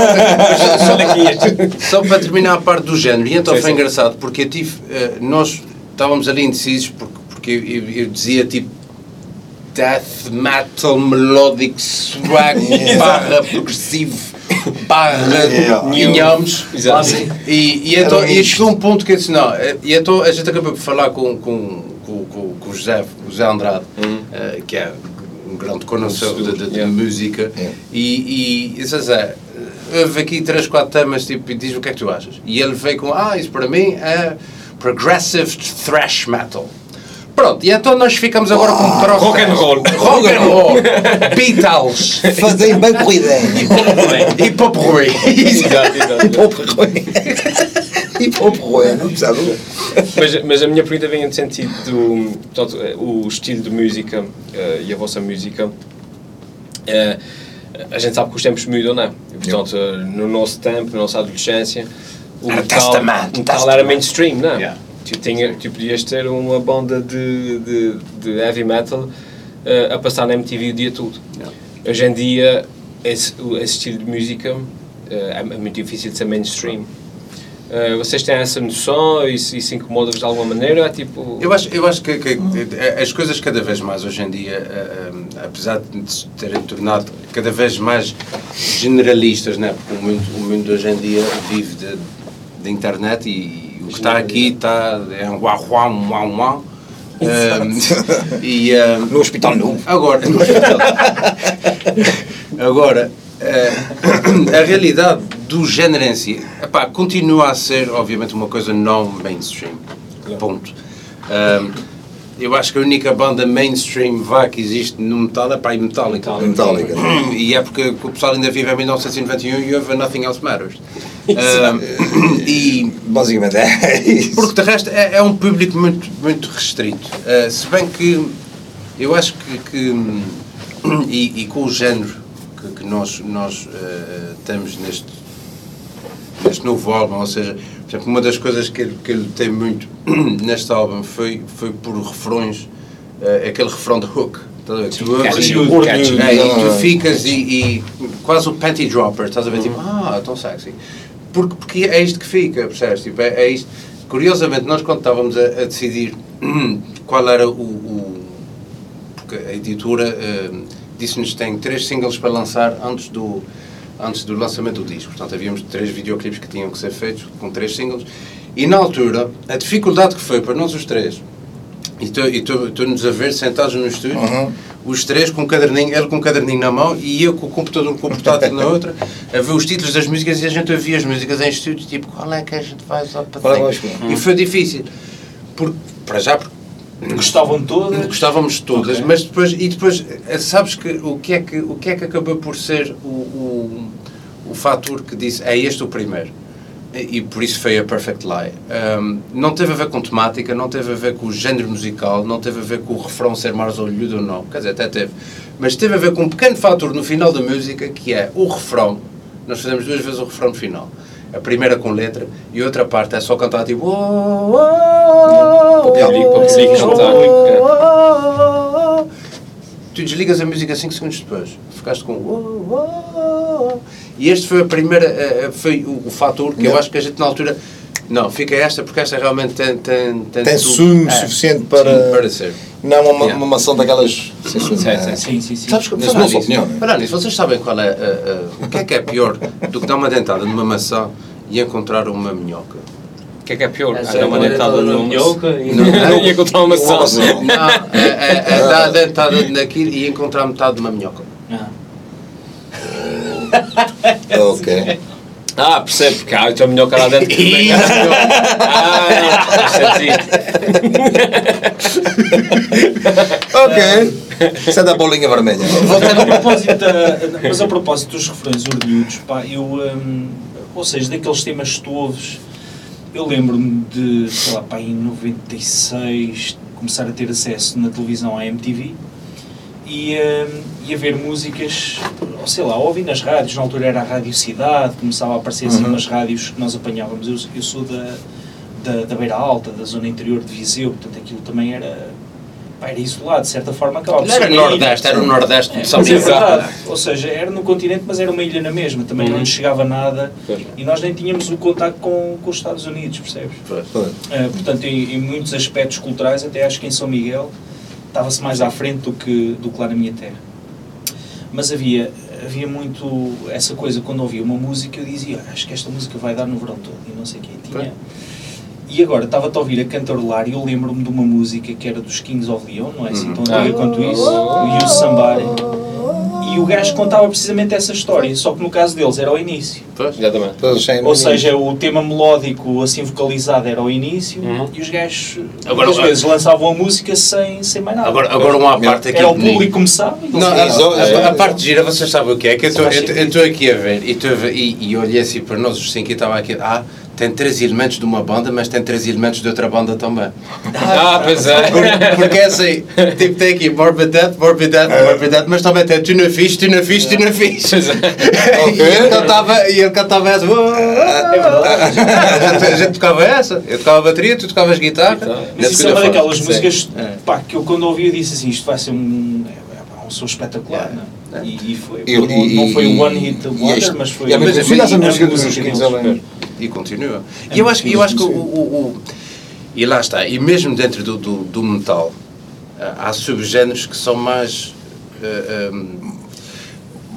outra- só, para terminar a parte do género, e então foi engraçado, porque eu tive, eh, nós estávamos ali indecisos, porque, eu dizia tipo death metal melodic swag barra progressivo barra nhamos Exato. e, e então e chegou um ponto que eu disse não eh, e então a gente acabou por falar com, com, com, com, com o José, o José Andrade eh, que é um grande conhecedor de, de- de Yeah. música. Yeah. e, e disse Zé houve aqui três, quatro temas tipo, e diz o que é que tu achas? E ele veio com ah isso para mim é progressive thrash metal Pronto, e então nós ficamos agora com um troço. Rock and roll. Rock and roll. Beatles. Fazem bem com a ideia. E pop Roy. Exato, exato. Hip hop ruim. Hip hop ruim, não sabe? Mas, mas a minha pergunta vem no sentido do eh, o estilo de música eh, e a vossa música. eh, a gente sabe que os tempos mudam, não é? E, portanto, eh, no nosso tempo, na nossa adolescência, o metal, Testament, o metal Testament. era mainstream, não é? Yeah. Tu, tinha, tu podias ter uma banda de, de, de heavy metal eh, a passar na MTV o dia todo. Hoje em dia, esse, esse estilo de música eh, é, muito difícil de ser mainstream. Eh, vocês têm essa noção? Isso, isso incomoda-vos de alguma maneira? É tipo. Eu acho, eu acho que, que as coisas cada vez mais hoje em dia, eh, apesar de se terem tornado cada vez mais generalistas, né? porque o mundo, o mundo hoje em dia vive de, de internet e o que está aqui está, é um uau, uau, uau, uau. Eh, e, No Hospital Novo. Agora, agora eh, a realidade do género em si epá, continua a ser, obviamente, uma coisa não mainstream. Ponto. Eu acho que a única banda mainstream vá que existe no metal é para a Metallica. Metallica. E é porque o pessoal ainda vive em 1991 e ouve Nothing Else Matters. Ahm, e Basicamente é isso. porque de resto é, é um público muito, muito restrito. Uh, se bem que eu acho que, que, hum, e, e com o género que, que nós, nós uh, temos neste, neste novo álbum, ou seja, exemplo, uma das coisas que, ele- que ele tem muito neste álbum foi, foi por refrões, uh, aquele refrão de hook. Estás a ver? Tu ouves Catchy, e- catchy. é, e tu ficas e, quase o panty dropper, estás a ver? Tipo, ah, tão sexy. Porque, porque é isto que fica, percebes? Tipo, é, é isto. Curiosamente, nós quando estávamos a, a decidir qual era o. o- porque a editora eh, disse-nos que tem três singles para lançar antes do, antes do lançamento do disco. Portanto, havíamos três videoclipes que tinham que ser feitos com três singles. E na altura, a dificuldade que foi para nós os três, e estou-nos a ver sentados no estúdio, Uhum. os três com um caderninho, ele com um caderninho na mão e eu com o computador com o portátil na outra, a ver os títulos das músicas e a gente ouvia as músicas em estúdio, tipo, qual é que a gente vai usar para é pôr? E foi difícil. Para já, porque Gostavam todas. Gostávamos todas, Ok. mas depois, e depois, eh, sabes que o que é que, o que, é que acabou por ser o, o, o fator que disse, é este o primeiro? E, e por isso foi a Perfect Lie. Um, não teve a ver com temática, não teve a ver com o género musical, não teve a ver com o refrão ser mais olhudo ou não, quer dizer, até teve. Mas teve a ver com um pequeno fator no final da música, que é o refrão, nós fazemos duas vezes o refrão no final. A primeira com letra e outra parte é só cantar tipo. "Oh, oh, oh, Para poder- cantar. oh." Tu desligas a música 5 segundos depois. Ficaste com. E este foi a primeira. eh, Foi o, o fator que eu Não. acho que a gente na altura. Não, fica esta porque esta realmente tem. Tem, Tem tudo. sumo É, suficiente para- sim, para ser. Não uma, Yeah. uma maçã daquelas. Sim, sim, Sim, é. sim, Sim, sim. Sabes que, Mas opinião, nisso, vocês sabem qual é, eh, eh, o que é que é pior do que dar uma dentada numa maçã e encontrar uma minhoca? O que é que é pior? Ah, é dar uma uma dentada numa minhoca e Não, encontrar uma maçã. Não. Não, é, é, é dar a dentada naquilo e encontrar metade de uma minhoca. Ah. Ok. Ah, percebe, porque há então melhor que lá dentro que também. Ah. Ok. Isso é da bolinha vermelha. a propósito da- mas a propósito dos refrões ordenhudos, pá, eu, hum, ou seja, daqueles temas que tu ouves, eu lembro-me de, sei lá, pá, em 96, começar a ter acesso na televisão à MTV e, hum, e a ver músicas, ou sei lá, ouvi nas rádios, na altura era a Rádio Cidade, começava a aparecer assim Uhum. nas rádios que nós apanhávamos, eu, eu sou da, da, da Beira Alta, da zona interior de Viseu, portanto aquilo também era, pá, era isolado, de certa forma acabava Não era ilha. Nordeste, era o Nordeste É, de São mas é verdade. Ou seja, era no continente, mas era uma ilha na mesma. Também não nos chegava nada Pois. e nós nem tínhamos o contacto com, com os Estados Unidos, percebes? Eh, portanto, em, em muitos aspectos culturais, até acho que em São Miguel estava-se mais à frente do que, do que lá na minha terra. Mas havia, havia muito essa coisa, quando ouvia uma música, eu dizia, "Ah, acho que esta música vai dar no verão todo, e não sei o quê. Tinha... E agora, estava-te a ouvir a cantarolar e eu lembro-me de uma música que era dos Kings of Leon, não é assim tão antiga quanto isso, o You Somebody. E o gajo contava precisamente essa história, só que no caso deles era ao início. Pois. Exatamente. Todos Ou seja, o tema melódico assim vocalizado era ao início Uhum. e os gajos Agora, muitas vezes lançavam a música sem, sem mais nada. Agora, agora uma parte aqui. era o público começava e Não, eles- a, a- a parte gira, vocês sabem o que é? Que eu estou- eu estou- aqui a ver e, e, e olhei assim para nós os cinco e estava aqui. Ah, tem três elementos de uma banda, mas tem três elementos de outra banda também. Ah, pois é. Porque, porque é assim, tipo, tem aqui Morbid Death, Morbid Death, Morbid Death, mas também tem Tu não fiz, Tu não fiz, Tu não fiz. E ele cantava, e ele cantava essa. É. A gente, a gente tocava essa, eu tocava bateria, tu tocavas guitarra. Mas Na isso é uma daquelas músicas É. pá, que eu quando ouvi eu disse assim, isto vai ser um, é, é um som espetacular, É. não é? E, e foi. E- não, e- não foi um one hit e wonder, este- mas foi. e é mas a música dos também. E continua. E eu acho, eu acho que o, o, o- E lá está. E mesmo dentro do, do, do metal, há subgéneros que são mais. ah, ah,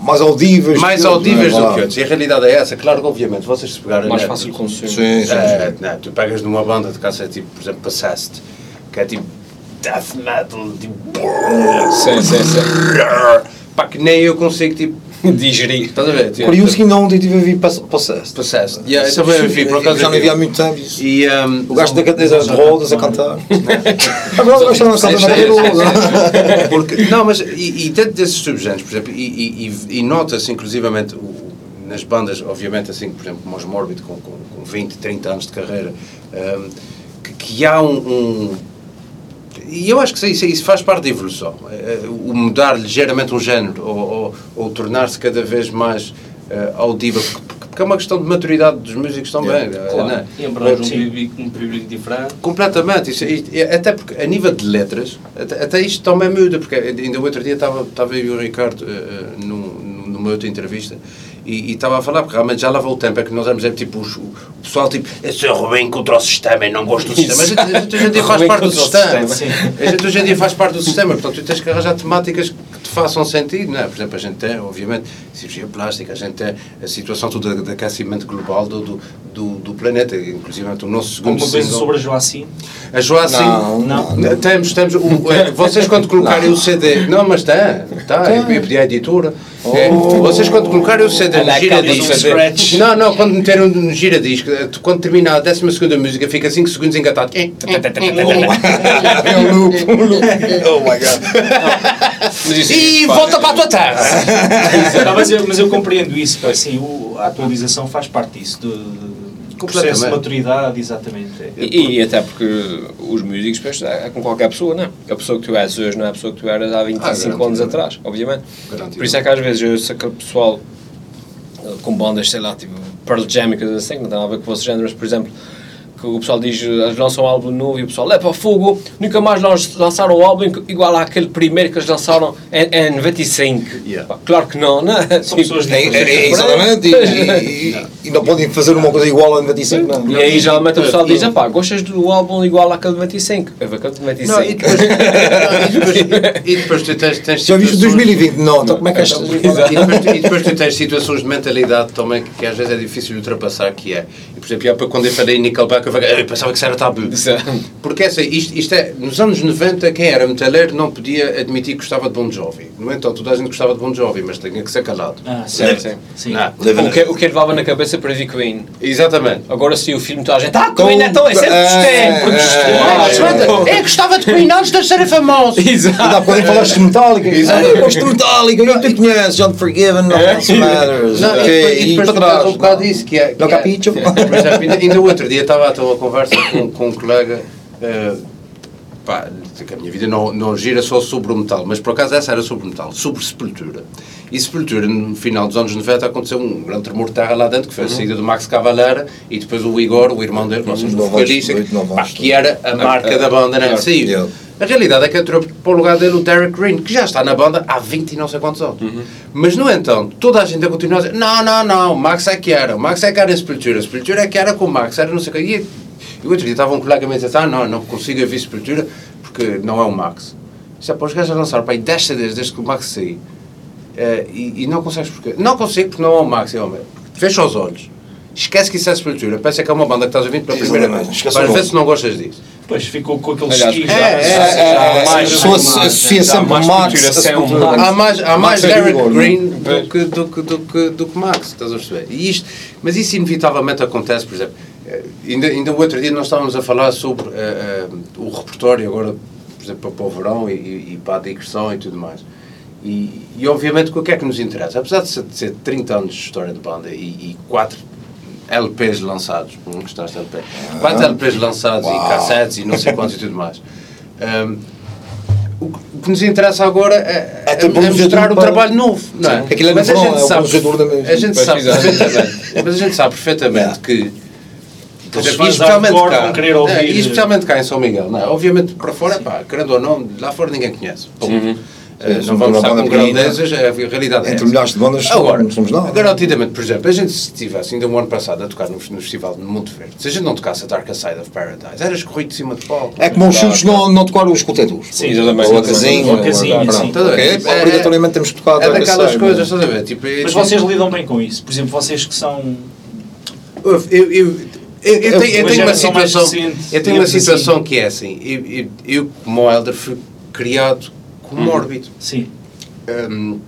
Mais audíveis. mais que outros, audíveis é? do que outros. E a realidade é essa. Claro que, obviamente, vocês se pegarem. Mais fácil de consumir. Sim, sim. eh, não, tu pegas numa banda de caça tipo, por exemplo, Possessed, que é tipo death metal, tipo. Sim, sim, sim. Pá, que nem eu consigo, tipo. Digerir. Estás a ver? Tipo, que ainda ontem tive a vir Possessed. Possessed. Yeah, também vi, por acaso. Já não vi. há muito tempo. E, um, O gajo da cadeiras de rodas a cantar. Agora o gajo está a cantar na cadeira de rodas. Não, mas e, e dentro desses subgéneros, por exemplo, e, e, e- e nota-se inclusivamente nas bandas, obviamente assim, por exemplo, como os Morbid, com, com, com 20, 30 anos de carreira, que, que há um, um- E eu acho que isso, isso faz parte da evolução. Eh, O mudar ligeiramente um género ou, ou, ou tornar-se cada vez mais eh, audível, porque, é uma questão de maturidade dos músicos também. eh, não é? E um público, um público diferente. Completamente, isso, até porque a nível de letras, até, até isto também muda, porque ainda o outro dia estava, estava eu e o Ricardo num- numa outra entrevista e, e estava a falar, porque realmente já lá o tempo, é que nós éramos é, tipo, os- o, pessoal tipo, esse é Rubem contra o sistema e não gosto do sistema, mas a gente, hoje em dia faz parte do sistema. a gente hoje em dia faz parte do sistema, portanto tu tens que arranjar temáticas que te façam sentido, não é? Por exemplo, a gente tem, obviamente, cirurgia plástica, a gente tem a situação toda de aquecimento global do, do, do, do planeta, inclusive o nosso segundo Alguma coisa sobre a Joacim? a Joacim. Não, não, não. Temos, temos. O, é, vocês quando colocarem o CD. Não, mas tem. Tá, eu, eu pedi à editora. É, vocês quando colocarem o CD no giradisco. Não, não, quando meteram no giradisco, quando terminar a 12 música, fica 5 segundos engatado. É um loop, um loop. Oh my god. E pá, volta para a tua terra! Não, mas, eu, mas eu compreendo isso, pá, assim, o- a atualização faz parte disso, do, do processo de maturidade, exatamente. é. E, e até porque os músicos é, é com qualquer pessoa, não é? A pessoa que tu és hoje não é a pessoa que tu eras há 25 Ah, anos atrás, obviamente. Garantido. Por isso é que às vezes eu sei que o pessoal eh, com bandas, sei lá, tipo Pearl Jam e coisas assim, que não tem nada a ver com o vosso género, mas por exemplo, que o pessoal diz, eles lançam um álbum novo e o pessoal, é para fogo, nunca mais lan- lançaram um álbum igual àquele primeiro que eles lançaram em, em 95. Yeah. Claro que não, né? São pessoas É, é, é, exatamente, e, e, e- e não podem fazer uma coisa igual a 95, não. E aí geralmente o pessoal diz, pá, gostas do álbum igual àquele de 95? Eu vou aquele de 95. Não, e depois, e tu tens, tens Já viste situações- 2020? Não, então como é que és? E depois, tu- e depois tu tens situações de mentalidade também que, que às vezes é difícil de ultrapassar, que é, e, por exemplo, pouco quando eu falei em Nickelback, eu, pensava que isso era tabu. É- Porque essa, isto, isto é, nos anos 90, quem era metaleiro não podia admitir que gostava de Bon Jovi. No entanto, toda a gente gostava de Bon Jovi, mas tinha que ser calado. Ah, sim. Sim, sim. Sim. Não. O que, o que levava na cabeça para ver Queen. Exatamente. Agora se o filme toda a gente, ah, Queen é tão, é sempre É, gostei. é, É, gostava de Queen antes de ser famoso. E dá bocadinho falaste de Metallica. Ah, eu gosto de Metallica, eu te conheces, John Forgiven, não else matters. Não, e depois, um bocado disso, que é... Não é- capicho? Ainda, ainda o outro dia estava a ter uma conversa com, com um colega, eh, pá, que a minha vida não, não gira só sobre o metal, mas por acaso essa era sobre o metal, sobre Sepultura. E Sepultura, no final dos anos 90, aconteceu um grande tremor de terra lá dentro, que foi a saída do Max Cavalera e depois o Igor, o irmão dele, Não não vais- vocalista, não que era a marca da banda, né? Saiu. Yeah. A realidade é que entrou para o lugar dele o Derek Green, que já está na banda há 20 e não sei quantos anos. Mas, no entanto, toda a gente a continuar a dizer: não, não, não, o Max é que era, o Max é que era a Sepultura, a Sepultura é que era com o Max, era não sei o quê. E, e o outro dia estava um colega a me dizer: ah, não, não consigo ouvir Sepultura porque não é o Max. Já, pô, os gajos a lançar para aí 10 CDs desde que o Max saiu eh, e, e não consegues porquê? Não consigo porque não é o Max, é o meu. Fecha os olhos. Esquece que isso é Sepultura. Pensa que é uma banda que estás a ouvir pela primeira vez. Para o ver se não gostas disso. Depois ficou com aquele Aliás, estigma. é, é, é, é, mais- a pessoa associa já sempre mais Max. Há mais, há mais é Derek Green do que, do, que, do, que, do que Max, estás a perceber? E isto, mas isso inevitavelmente acontece, por exemplo, ainda, ainda o outro dia nós estávamos a falar sobre eh, eh, o repertório agora, por exemplo, para o verão e, e, para a digressão e tudo mais. E, e obviamente o que é que nos interessa? Apesar de ser, de ser 30 anos de história de banda e, e 4 LPs lançados, não gostaste de LP, 4 LPs lançados e cassetes e não sei quantos e tudo mais. Ahm, o que- nos interessa agora é, É é, mostrar o trabalho novo. Não é? Aquilo é mas a gente é sabe, a gente sabe perfeitamente, mas a gente sabe perfeitamente que fãs e especialmente hardcore cá, vão querer ouvir- é, e especialmente cá em São Miguel, não é? obviamente para fora, pá, querendo ou não, lá fora ninguém conhece. Eh, Sim, não vamos estar banda com grandezas, a realidade é Entre essa. milhares de bandas, Agora, não somos nada. garantidamente, por exemplo, a gente se estivesse ainda o ano passado a tocar no, no festival de Monte Verde, se a gente não tocasse a Dark Side of Paradise, era escorrido de cima de palco. É como os chutes não, não tocaram os cotetos. Sim, exatamente. Ou a casinha. Ou a casinha, Tipo, é- Obrigatoriamente temos que tocar a É Dark daquelas Side, coisas, é? estás a ver? Tipo, Mas vocês lidam bem com isso. Por exemplo, vocês que são. Eu, eu, eu, eu, tenho, eu Uma tenho uma situação, eu tenho uma situação assim. que é assim, eu, eu, como Elder fui criado como mórbido. Sim. Um,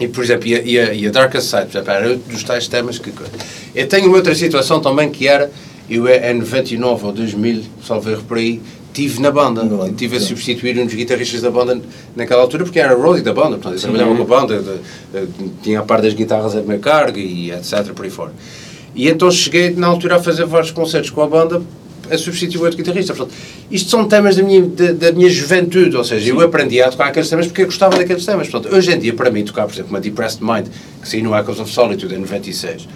e, por exemplo, e a, e a, e a Darkest Side, por exemplo, era dos tais temas que... Eu tenho uma outra situação também que era, eu é 99 ou 2000, salvo erro por aí, estive na banda, estive a sim. substituir um dos guitarristas da banda naquela altura, porque era roadie da banda, portanto, eu trabalhava com a banda, de- de- tinha a parte das guitarras a meu cargo e etc, por aí fora. E então cheguei na altura a fazer vários concertos com a banda a substituir outro guitarrista. Portanto, isto são temas da minha, da, da minha juventude, ou seja, eu aprendi a tocar aqueles temas porque eu gostava daqueles temas. Portanto, hoje em dia, para mim, tocar, por exemplo, uma Depressed Mind, que saiu no Echoes of Solitude em 96,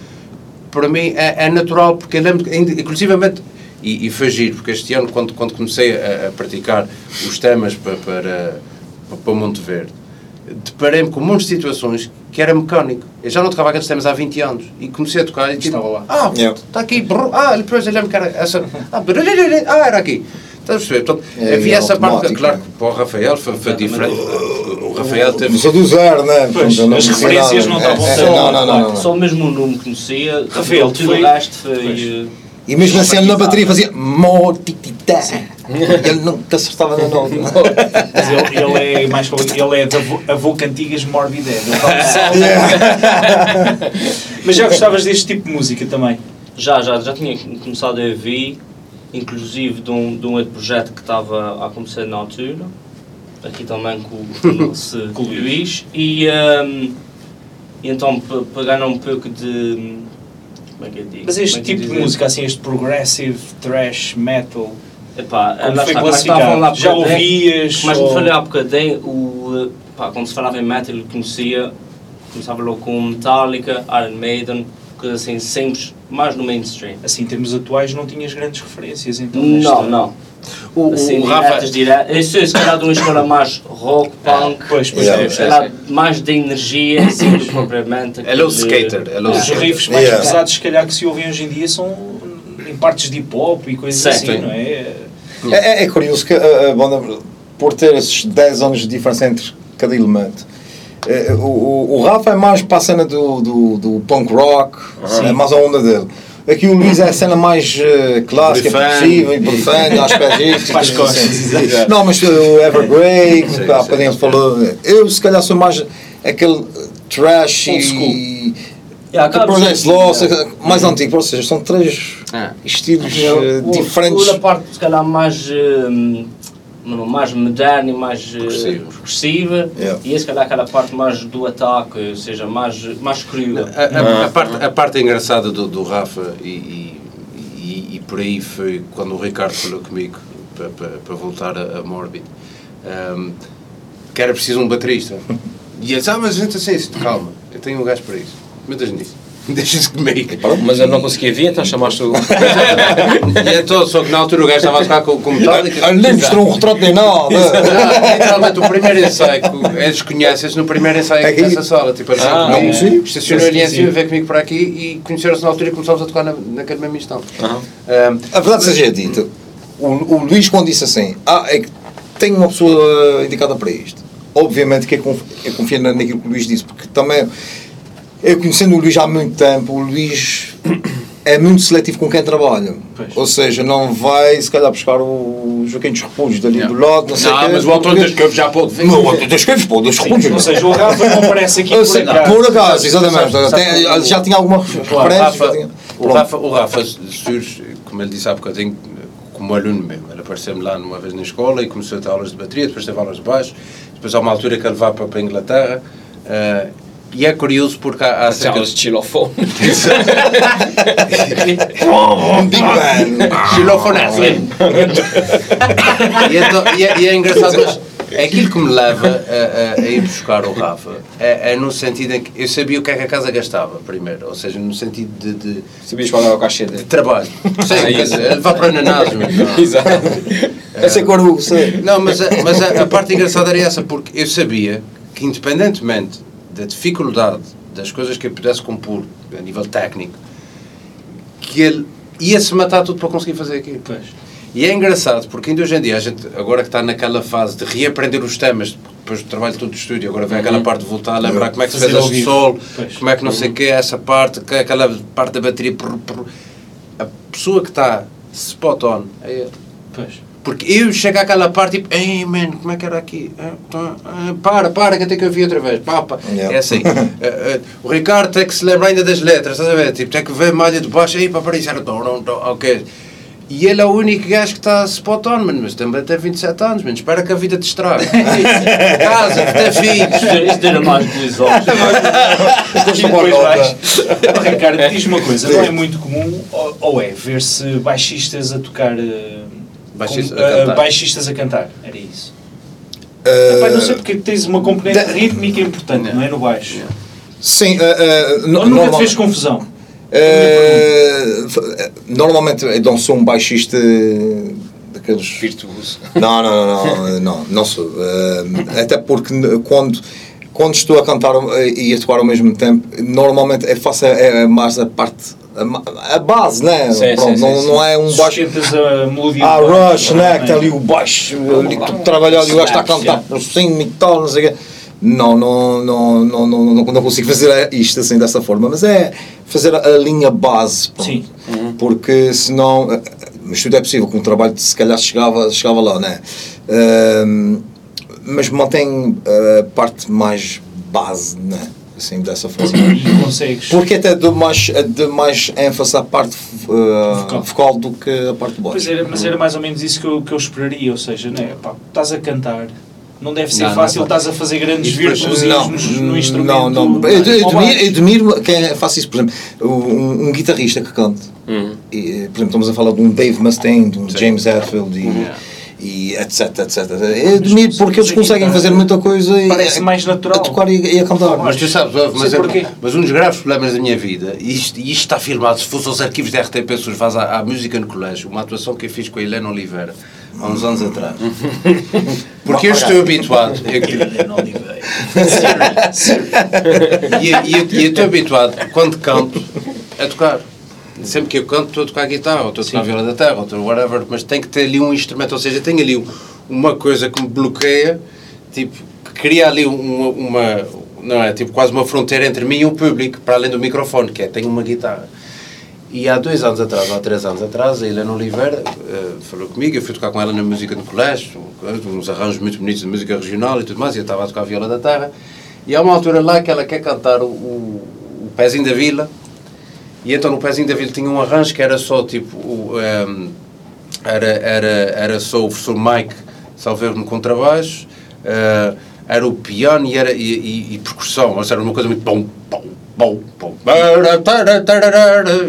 para mim é, é natural, porque eu lembro, inclusivamente, e, e foi giro, porque este ano, quando, quando comecei a, a praticar os temas para, para, para Monte Verde, deparei-me com muitas situações que era mecânico. Eu já não tocava aqueles temas há 20 anos e comecei a tocar e tipo, Estava lá. ah, está aqui, brrr, ah, depois lembro que era essa, ah, brrr, ah, era aqui. Estás a perceber? Portanto, É, havia é essa parte, claro é. que para o Rafael foi, foi diferente. O Rafael teve. Começou do zero, né? Pois, não as referências nada. não estavam É, é, Não, não, não. não. Só mesmo o nome que conhecia, Rafael, o resto foi. eh, E mesmo assim na bateria fazia motitité. Ele nunca acertava na nota. Mas ele, ele é mais. Ele é da avô cantigas. Mas já gostavas deste tipo de música também? Já, já, já tinha começado a ouvir, inclusive de um, de um outro projeto que estava a acontecer na altura, aqui também com, com o nosso com o Luís, e, ehm, e então pe- pegaram um pouco de. Como é que eu digo? Mas este é tipo de música, assim, este progressive, thrash, metal, Epá, como foi estavam lá classificado? Já ouvias? Mas ou- me falei há bocadinho, o, pá, quando se falava em metal, eu conhecia, começava logo com Metallica, Iron Maiden, coisas assim simples, mais no mainstream. Assim, em termos atuais, não tinhas grandes referências, então. Não, nesta- não. O, Assim, o Rafa. diretas, diretas. Isso é se calhar de uma escola mais rock, punk, Pois, pois, Yeah. é, se calhar mais de energia, assim, do propriamente. Ele é o skater. Ele é o Os skater. riffs mais Yeah. pesados, se calhar, que se ouvem hoje em dia são em partes de hip hop e coisas Sim. assim, Sim. não é? É, é- é curioso que a, a banda, por ter esses 10 anos de diferença entre cada elemento, eh, o, o, o Rafa é mais para a cena do, do, do punk rock, é mais a onda dele. Aqui o Luís é a cena mais eh, clássica possível, e profana, às pés Faz costas. Não, mas eh, o Evergrey, há bocadinho falou, eu se calhar sou mais aquele eh, trash e. Yeah, por ser- Lost, mais antigo, ou seja, são três Ah. estilos O- eh, o- diferentes. O da parte, se calhar, mais, hum, mais moderna e mais eh, Progressiva. Yeah. e esse, se calhar, aquela parte mais do ataque, ou seja, mais, mais crua. A, a- a parte, a parte engraçada do, do Rafa, e, e, e- e por aí foi quando o Ricardo falou comigo para, para, para voltar a, a Morbid, ahm, que era preciso um baterista. E ele disse: Ah, mas a gente assim, calma, eu tenho um gajo para isso. Metas nisso. Deixa-se comigo. Mas eu não conseguia vir, então chamaste o. E então, só que na altura o gajo estava a tocar com, com Metallica. Ah, Nem mostrou um retrato nem nada. Não, literalmente o primeiro ensaio que eles conhecem no primeiro ensaio É aqui que- nessa sala, tipo, eles Ah, comigo, sim. estacionou ali em cima, veio comigo para aqui e conheceram-se na altura e começámos a tocar na, naquele mesmo instante. Aham. Ahm, A verdade seja dita, o, o Luís quando disse assim, ah, é que tenho uma pessoa indicada para isto, obviamente que eu conf- eu confio na- naquilo que o Luís disse, porque também, eu conhecendo o Luís há muito tempo, o Luís é muito seletivo com quem trabalha. Pois. Ou seja, não vai se calhar buscar o Joaquim dos Repúdios dali do lado, não sei não, quê, mas o Antônio das Campos já pode ver. Não, o Antônio das Campos, pô, dos Repúdios. Ou seja, o Rafa não aparece aqui Eu por sei, acaso. por acaso, exatamente. Sabe- sabe o- já tinha alguma referência. já Rafa, tinha- o. Rafa, o Rafa surge, como ele disse há bocadinho, como aluno mesmo. Ele apareceu-me lá numa vez na escola e começou a ter aulas de bateria, depois teve aulas de baixo, depois há uma altura que ele vai para, para a Inglaterra. ah, e é curioso porque há, há cerca Aquelas de xilofone. Um Big Bang. Xilofonese. e, então, e, é, e é engraçado, mas é aquilo que me leva a, a- a ir buscar o Rafa é, é no sentido em que eu sabia o que é que a casa gastava, primeiro, ou seja, no sentido de, de- Sabias qual era o cachê de dele? trabalho. Sim, Ah, vai para ananás, mas não. Exato. Essa é que eu sei. Não, mas, a, mas a, a parte engraçada era essa, porque eu sabia que, independentemente da dificuldade das coisas que eu pudesse compor a nível técnico, que ele ia-se matar tudo para conseguir fazer aquilo. Pois. E é engraçado, porque ainda hoje em dia, a gente, agora que está naquela fase de reaprender os temas, depois do trabalho todo do estúdio, agora vem aquela parte de voltar a lembrar como é que se fez ao as vivo. sol, Pois. como é que não sei o que, essa parte, que- aquela parte da bateria. prr, prr. A pessoa que está spot on é ele. Pois. Porque eu chego àquela parte tipo, ei man, como é que era aqui? Ah, tá, ah, para, para, que eu tenho que ouvir outra vez. Pá, pá. Yeah. É assim. Ah, ah, o Ricardo tem que se lembrar ainda das letras, estás a ver? Tipo, tem que ver malha de baixo, aí para para isso era tom, tom, tom, ok. E ele é o único gajo que está spot on, mano, mas também tem 27 anos, mano. Espera que a vida te estrague. Casa, que tem filhos. Isto era mais que os olhos. Ricardo, diz-me uma coisa, não é muito comum, ou, ou é, ver-se baixistas a tocar. eh, Baixista- com- a eh, cantar. baixistas a cantar, era isso. Uh, Epá, não sei porque tens uma componente da- rítmica importante, não é? No baixo. Sim, uh, uh, no- Ou nunca te normal- fez confusão? uh, normalmente eu não sou um baixista daqueles. Virtuoso. Não, não, não, não, não, não sou. Uh, até porque quando, quando estou a cantar e a tocar ao mesmo tempo, normalmente eu faço a, a, mais a parte. A, a base, né? Sim, Pronto, sim, não, sim, não é um baixo. Sustentas a melodia Ah, Rush, não né? é? Que tem ali o baixo, ali tudo trabalhado e o gajo está a cantar por cima e tal, não sei o quê. Não, não, não, não, não, não, não consigo fazer isto assim dessa forma, mas é fazer a, linha base. pronto. Sim. Porque senão, eh, mas tudo é possível, com o trabalho se calhar chegava, chegava lá, né? Ahm, mas mantém a parte mais base, né? Assim, dessa forma. Consegues. Porque até dou mais, dou mais ênfase à parte uh, Vocal. vocal. do que a parte de baixo. era, mas era mais ou menos isso que eu, que eu esperaria, ou seja, né, pá, estás a cantar, não deve ser Não, não fácil, é estás a fazer grandes virtuosismos no, no instrumento. Não, não. Eu, eu, admiro, quem faz isso, por exemplo, um, um guitarrista que canta. Uhum. E, por exemplo, estamos a falar de um Dave Mustaine, de um James Hetfield e, e etc, etc. Eu admiro porque eles conseguem fazer muita coisa e Parece mais natural. a tocar e, e a cantar. Mas tu sabes, mas, é, mas um dos graves problemas da minha vida, e isto, e isto está filmado, se fosse aos arquivos da RTP, se faz à, à música no colégio, uma atuação que eu fiz com a Helena Oliveira, há uns anos atrás. Porque eu estou habituado. eu- e, eu- e eu- e eu estou habituado, quando canto, a tocar. Sempre que eu canto, estou a tocar guitarra, ou estou a tocar viola da terra, ou estou whatever, mas tem que ter ali um instrumento, ou seja, tem ali um- uma coisa que me bloqueia, tipo, que cria ali uma, uma- não é, tipo, quase uma fronteira entre mim e o público, para além do microfone, que é, tenho uma guitarra. E há dois anos atrás, ou três anos atrás, a Helena Oliveira eh, falou comigo, eu fui tocar com ela na música no colégio, uns arranjos muito bonitos de música regional e tudo mais, e eu estava a tocar a viola da terra, e há uma altura lá que ela quer cantar o, o, o Pezinho da Vila, e então no Pezinho da Vila tinha um arranjo que era só tipo, o, ehm, era, era, era só o professor Mike Salveiro no contrabaixo, eh, era o piano e, era, e, e, e percussão, ou seja, era uma coisa muito bom, bom, bom, bom.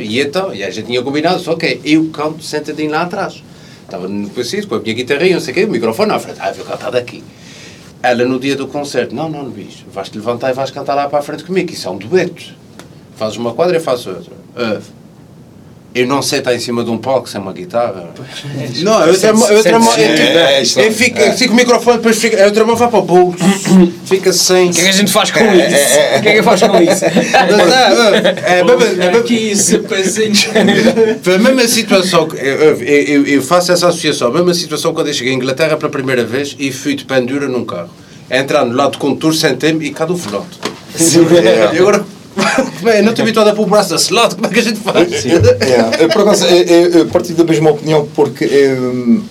E então, e a gente tinha combinado, só que eu canto sentadinho lá atrás. Estava no conhecido, com a minha guitarrinha, não sei o quê, o microfone à frente. Ah, vou cantar daqui. Ela no dia do concerto, não, não, Luís, vais-te levantar e vais cantar lá para a frente comigo, isso é um dueto. Fazes uma quadra e eu faço outra. Ah, eu não sei estar em cima de um palco sem uma guitarra. Não, eu tramo, eu tramo, eu, É, é, eu, eu fico, eu fico com o microfone, depois fica, eu tramo vai para o bolso, fica sem. O que é que a gente faz com isso? O que é que faz com isso? É, é, é, a mesma situação, eu, eu, eu- eu faço essa associação, a mesma situação quando eu cheguei à Inglaterra pela primeira vez e fui de pendura num carro. Entrar no lado do condutor, sentei-me e cadê o volante? E agora, é? Não estou habituado a pôr o braço desse lado, como é que a gente faz? Yeah. Eu, por acaso, eu, partilho da mesma opinião porque eu,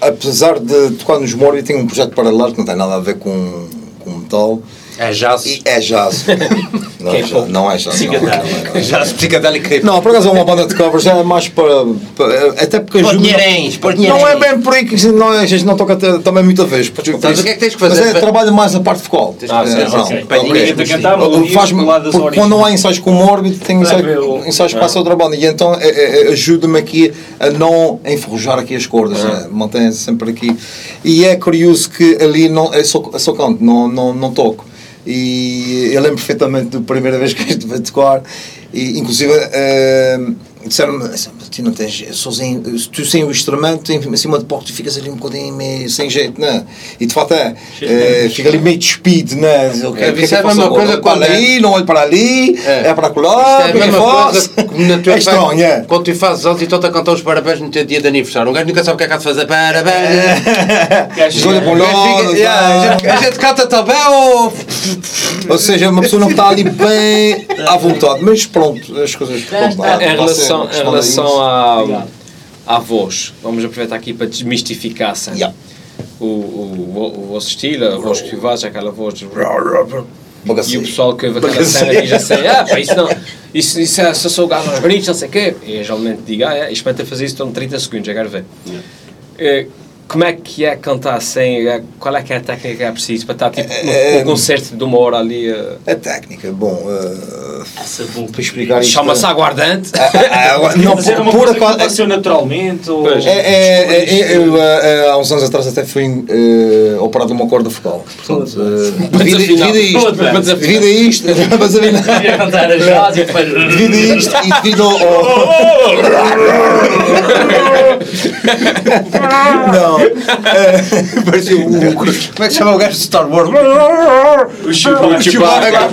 apesar de tocar nos Mori, tenho um projeto paralelo que não tem nada a ver com, com metal. É jazz. E é jazz. Não é jazz. Não é jazz. Não. Jazz psicadélico. Não, por acaso é uma banda de covers, é mais para. para- até porque ajuda. dinheirinhos, pôr Não é bem por aí que não, a gente não toca também muita vez. porque- Sabes o que é que tens que fazer? Mas é, trabalha mais a parte vocal. Ah, sim, É, sim, não, sim. ok. Ninguém te cantar, origens. quando não há ensaios com o Morbid, tem ensaios, o- ensaios para essa outra banda. E então é, é, é, ajuda-me aqui a não enferrujar aqui as cordas. né? Mantém sempre aqui. E é curioso que ali não, é só, é só canto, não, não, não toco. E eu lembro perfeitamente da primeira vez que estive a tocar, e inclusive eh, disseram-me: tu não tens, sozinho, tu sem o instrumento, em cima de tu ficas ali um bocadinho meio sem jeito, não? E de facto é, eh, fica ali meio despido, não é? Dizer, ok, É, o que é que é a mesma coisa Olho para quando é- ali, não olho para ali, É. é, para lá, é o a é mesma coisa É estranho, é. Quando tu fazes alto e estão-te a cantar os parabéns no teu dia de aniversário. Um gajo nunca sabe o que é que há de fazer. Parabéns. Olha para o O lado, a, gente, canta também ou... ou seja, uma pessoa não está ali bem à vontade, mas pronto, as coisas. Pronto, Em relação, em a relação à, à voz, vamos aproveitar aqui para desmistificar sempre. Yeah. O, o, o, o vosso estilo, a voz que faz, aquela voz de... E o pessoal que ouve aquela cena diz assim, ah, pá, isso não, isso, isso é, só sou o gajo aos gritos, não sei o quê. E eu geralmente digo, ah, é, experimenta fazer isso em 30 segundos, já quero ver. Eh, como é que é cantar sem, eh, qual é que é a técnica que é preciso para estar tipo É, num um concerto de uma hora ali, eh, A técnica, bom, eh, Essa bom. para explicar isto. chama-se aguardante. Ah, ah, agora- não, Mas era uma por coisa que aconteceu naturalmente? Ou... É, é, é, é, eu, eh, eh, há uns anos atrás até fui eh, operado de uma corda focal. Portanto, eh, devido, a isto, devido a isto, devido a isto e devido ao- não, Parecia o... Como é que se chama o gajo de Star Wars? O Chewbacca.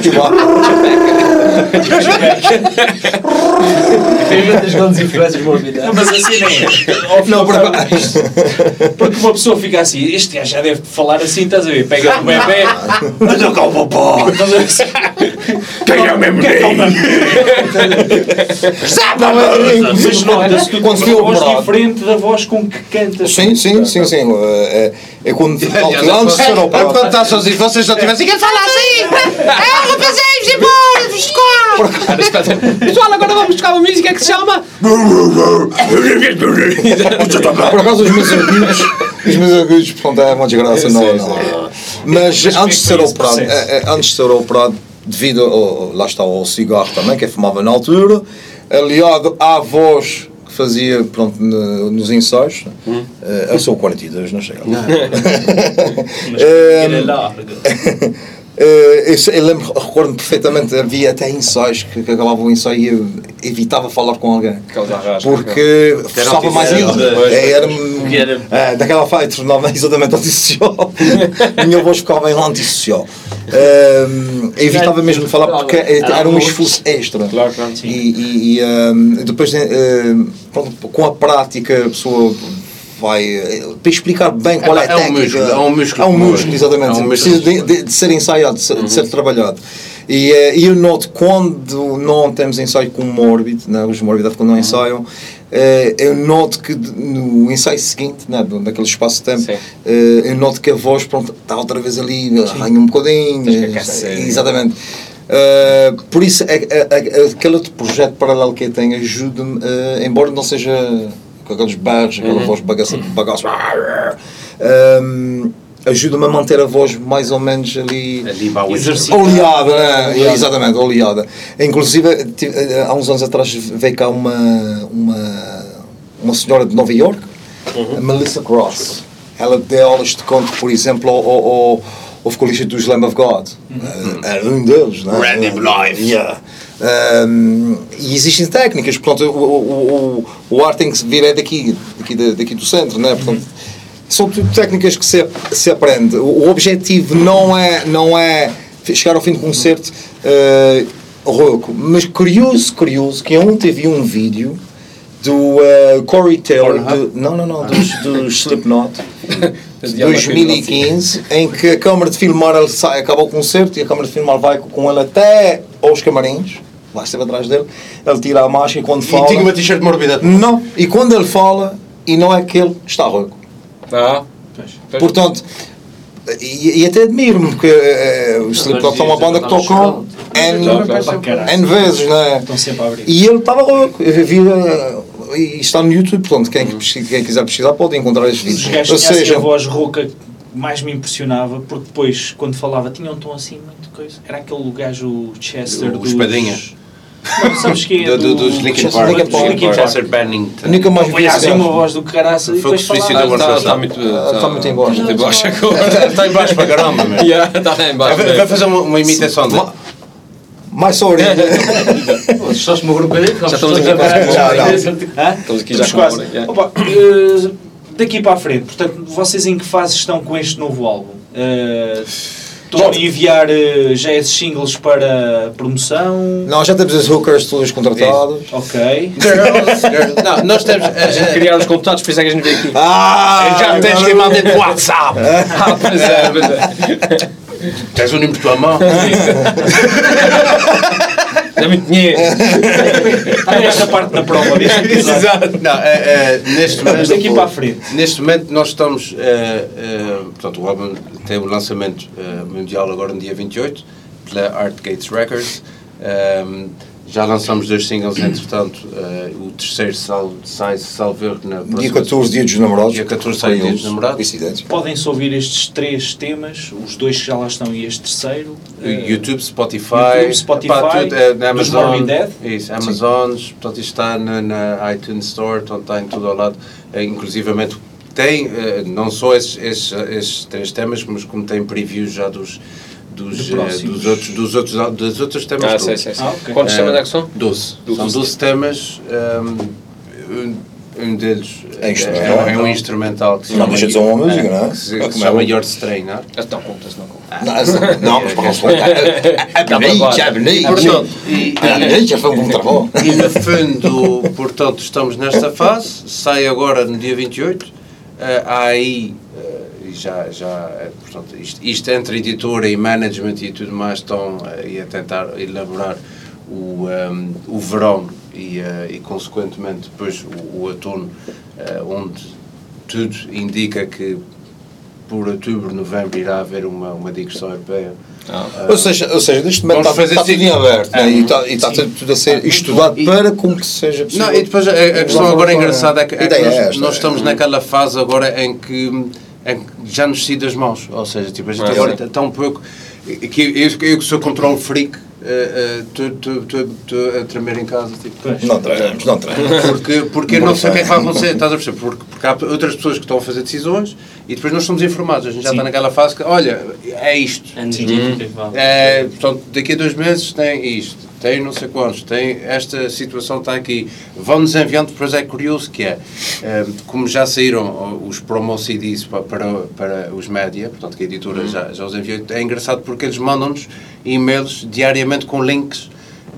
Tem muitas grandes influências morbidas. Não, mas assim nem é. Não, por Ao acaso. Porque uma pessoa fica assim, este gajo já deve falar assim, estás a ver? Pega o bebê, anda cá o ver? Pega o mesmo Não, é, é, Mas nota-se tu quando uma voz diferente da voz com que cantas. Sim, sim, sim, sim. eh, É, é quando. Antes de ser É quando operado. está sozinho, vocês não tivessem que falar assim. É, rapazeiros, embora, buscar. Pessoal, agora vamos buscar uma música que se chama... Por acaso os meus amigos, os meus amigos, portanto, é uma desgraça, não, não. Mas antes de ser operado, é, é, antes de ser operado, devido ao, lá está ao cigarro também, que eu fumava na altura, aliado à voz fazia pronto, no- nos ensaios. Hum. Eh, eu sou 42, não chega. Mas Eh, ele é largo. Eh, eu, sei- eu lembro, recordo perfeitamente, havia até ensaios que, que acabava o ensaio e eu evitava falar com alguém. Porque forçava mais ainda. É, Era, era- é, daquela fase tornava exatamente antissocial. Minha voz ficava em lá antissocial. Um, evitava mesmo de falar porque era um esforço extra. Claro, claro. E, e, e, um, depois, um, pronto, com a prática, a pessoa vai eh, para explicar bem qual é, É a um técnica. músculo, é um músculo É um músculo, exatamente. É um Precisa músculo. de, de- de ser ensaiado, de ser, de ser trabalhado. E eh, eu noto quando não temos ensaio com o Morbid, né, os Morbid quando não ensaiam, eh, eu noto que no ensaio seguinte, né, naquele espaço de tempo, eh, eu noto que a voz pronto, está outra vez ali, arranha um bocadinho. Eh, aquecer. Exatamente. Eh, por isso, é, é, é, aquele outro projeto paralelo que eu tenho ajuda-me, eh, embora não seja com aqueles berros, aquela voz bagaça, bagaço, ehm, ajuda-me a manter a voz mais ou menos ali Ali vai o Exercício. oleada, né? exatamente, oleada. Inclusive, eh, há uns anos atrás veio cá uma, uma, uma senhora de Nova York, a Melissa Cross. Ela deu aulas de conto, por exemplo, ao, ao, ao vocalista dos Lamb of God. Eh, Era um deles, né? Randy Blythe. Yeah. Um, e existem técnicas, portanto, o, o, o, o ar tem que vir é daqui, daqui, da- daqui do centro, né? Portanto, são tudo técnicas que se, se aprende. O, o objetivo não é, não é chegar ao fim do concerto uh, rouco, mas curioso, curioso, que ontem vi um vídeo do uh, Corey Taylor, do, não, não, não, dos, dos Slipknot, de 2015, em que a câmara de filmar ele sai, acaba o concerto e a câmara de filmar vai com ele até aos camarins, lá esteve atrás dele, ele tira a máscara e quando E fala. tinha uma t-shirt morbida. Não, e quando ele fala, e não é que ele está rouco. Ah, Portanto, e, e até admiro-me, porque eh, os Slipknot são uma banda que tocam N, N vezes, né? Estão sempre a abrir. E ele estava louco. Eu vi, eh, e está no YouTube, portanto, quem, pesquisa- quem quiser pesquisar pode encontrar estes Os vídeos. gajos Ou tinham assim seja, a voz rouca que mais me impressionava, porque depois, quando falava, tinha um tom assim, muito coisa. Era aquele gajo Chester O dos... Espadinha. Não, sabes quem é? Do, do, dos Linkin Chester Park. Linkin Park. Linkin Park. Chester Bennington. nunca mais vi esse assim uma voz do caraça e Foi o depois que se falava. Está, muito, em baixo. Está em baixo para caramba, Está em baixo. Vai vai fazer uma, uma imitação dele. Mais só a orelha. Só se um bocadinho. Já estamos aqui a quase hora. Hã? Estamos aqui já quase. Opa, eh, daqui para a frente, portanto, vocês em que fase estão com este novo álbum? Eh, Estão a enviar eh, já esses singles para promoção? Não, já temos as hookers todas contratadas. Ok. Girls, girls. Não, nós temos. A gente criar os contatos, por isso é que a gente veio aqui. Ah! Já tens que mandar dentro do WhatsApp. Ah, pois é, pois é. Tens o número de tua mão. Muito dinheiro. Está esta parte na prova. Exato. Não, é, é, neste momento. Mas daqui para a frente. Neste momento nós estamos. é, é, portanto, o álbum tem o lançamento é, mundial agora no dia 28 pela Art Gates Records. Já lançamos dois singles, entretanto, é, o terceiro sal, sai salvo erro na próxima Dia 14, dia dos namorados. Dia 14 sai Dia dos Namorados. Podem-se ouvir estes três temas, os dois que já lá estão e este terceiro. eh, YouTube, Spotify, YouTube, Spotify, pá, tudo, é, na dos Amazon, Death. isso, Amazon, portanto isto está na, na iTunes Store, portanto está em tudo ao lado, é, inclusivamente tem eh, não só esses, esses, esses três temas, mas como tem previews já dos dos, De eh, próximos. dos outros dos outros dos outros temas Ah, todos. sei, sei, sei. Ah, ok. Quantos Eh, temas é que são? 12. Doze. São 12 temas. Um, um, um deles É é, é um instrumental que se Não deixa de ser uma música, não é? que se, É que se é chama o- Your Strain, não é? Não contas, não contas. Não, mas para não É bonito, é bonito. Portanto, e, É bonito, já foi um bom trabalho. E no fundo, portanto, estamos nesta fase, sai agora no dia 28, eh, há aí, eh, e já, já eh, portanto, isto, isto entre editora e management e tudo mais estão eh, a tentar elaborar o, ehm, o verão e, eh, e consequentemente depois o, o outono, eh, onde tudo indica que por outubro, novembro irá haver uma, uma digressão europeia. Ou seja, ou seja, neste momento está, fazer está tudo em aberto né? Ah, e está, e está tudo a ser estudado E- para como que seja possível. Não, e depois a, a questão agora engraçada é que, é que nós, é nós é. estamos naquela fase agora em que já nos saída das mãos. Ou seja, tipo, a gente Ah, agora está tão pouco. Que eu, eu que sou control freak, Estou a tremer em casa. Tipo. Não treinamos, não treinamos. Porque, porque eu não sei o que é que vai acontecer, estás a perceber? Porque, porque há outras pessoas que estão a fazer decisões e depois nós somos informados. A gente já Sim. está naquela fase que, olha, é isto. É dica que vale. É, portanto, daqui a dois meses tem isto, tem não sei quantos, tem esta situação está aqui. Vão-nos enviando, depois é curioso que é, eh, como já saíram os promo CDs pa- para, para os média, portanto que a editora Uhum. já, já os enviou, é engraçado porque eles mandam-nos e-mails diariamente com links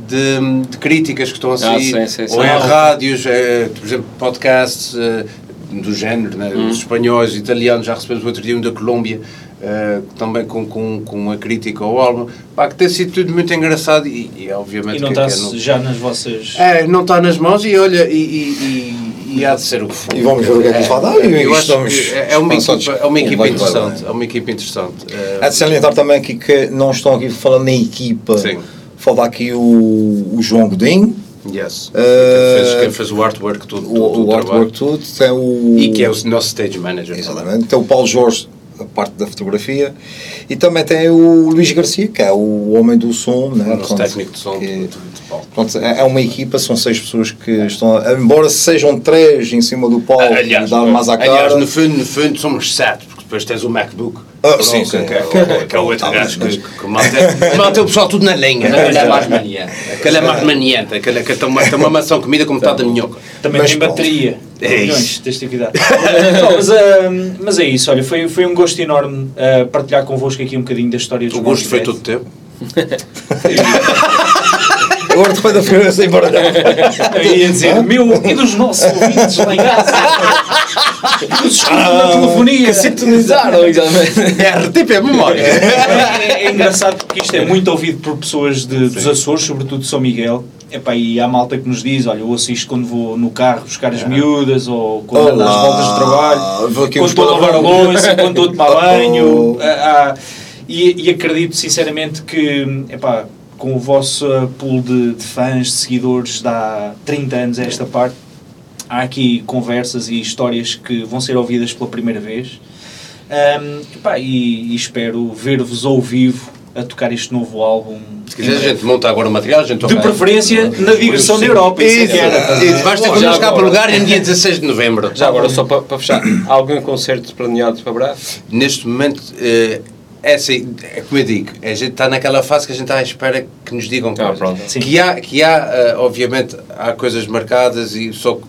de, de críticas que estão a Ah, sair, sim, sim, ou sim. em rádios, eh, por exemplo, podcasts eh, do género, né? Uhum. os espanhóis, italianos, já recebemos outro dia um da Colômbia, eh, também com, com, com uma crítica ao álbum, pá, que tem sido tudo muito engraçado e, e obviamente E não está é no- já nas vossas. é, não está nas mãos e olha, e, e, e, e há de ser o que for. E vamos ver o que é que isso vai dar. E Eu acho estamos que é, é uma esperançados equipa, é uma equipa interessante. É uma equipa interessante. Eh, Há de salientar também aqui que não estão aqui falando na equipa. Sim. Falta aqui o, o João Godinho, yes. Eh, quem, fez, quem fez o artwork todo, o, o o trabalho. artwork tudo. Tem o, E que é o nosso stage manager. também. Exatamente. Tem o Paulo Jorge, a parte da fotografia. E também tem o Luís Garcia, que é o homem do som. Né? O nosso Portanto, técnico de som. que-. Pronto, é é uma equipa, são seis pessoas que estão, embora sejam três em cima do palco Aliás, dar mais à cara. aliás, no fundo, no fundo somos sete, porque depois tens o MacBook. Ah, sim, sim. Que, é- que é- que é o outro gajo que, que o pessoal tudo na linha. Aquele é mais maniante. Aquele é mais maniante. Aquele, aquele tem, uma, tem uma maçã comida com metade da minhoca. Também Mas tem bateria. É Milhões, de. Não, mas, mas é isso, olha, foi, foi um gosto enorme ah, partilhar convosco aqui um bocadinho da história dos O gosto foi todo Death. tempo. Agora depois da feira sem baralhar. Eu ia dizer, meu, e dos nossos ouvintes lá em casa? Da telefonia. Sintonizaram, exatamente. É, RTP memória. É, é engraçado porque isto é muito ouvido por pessoas de- dos Açores, sobretudo de São Miguel. Epá, e há malta que nos diz, olha, eu ouço isto quando vou no carro buscar as miúdas, ou quando ando às voltas de trabalho, vou quando estou a lavar a louça, quando estou a tomar banho. Oh. ah, ah, e, e acredito sinceramente que, epá, com o vosso pool de, de fãs, de seguidores de há 30 anos a esta parte, há aqui conversas e histórias que vão ser ouvidas pela primeira vez. Ahm, epá, e, e espero ver-vos ao vivo a tocar este novo álbum. Se quiser, a gente monta agora o material, a gente De preferência na digressão da Europa. Isso é que. Isso, ter Já connosco cá agora. para lugar no dia 16 de novembro. Já agora, só para, para fechar, há algum concerto planeado para breve? Neste momento, é assim, é como eu digo, a gente está naquela fase que a gente está à espera que nos digam Ah, coisas. Que há, que há eh, obviamente, há coisas marcadas e só que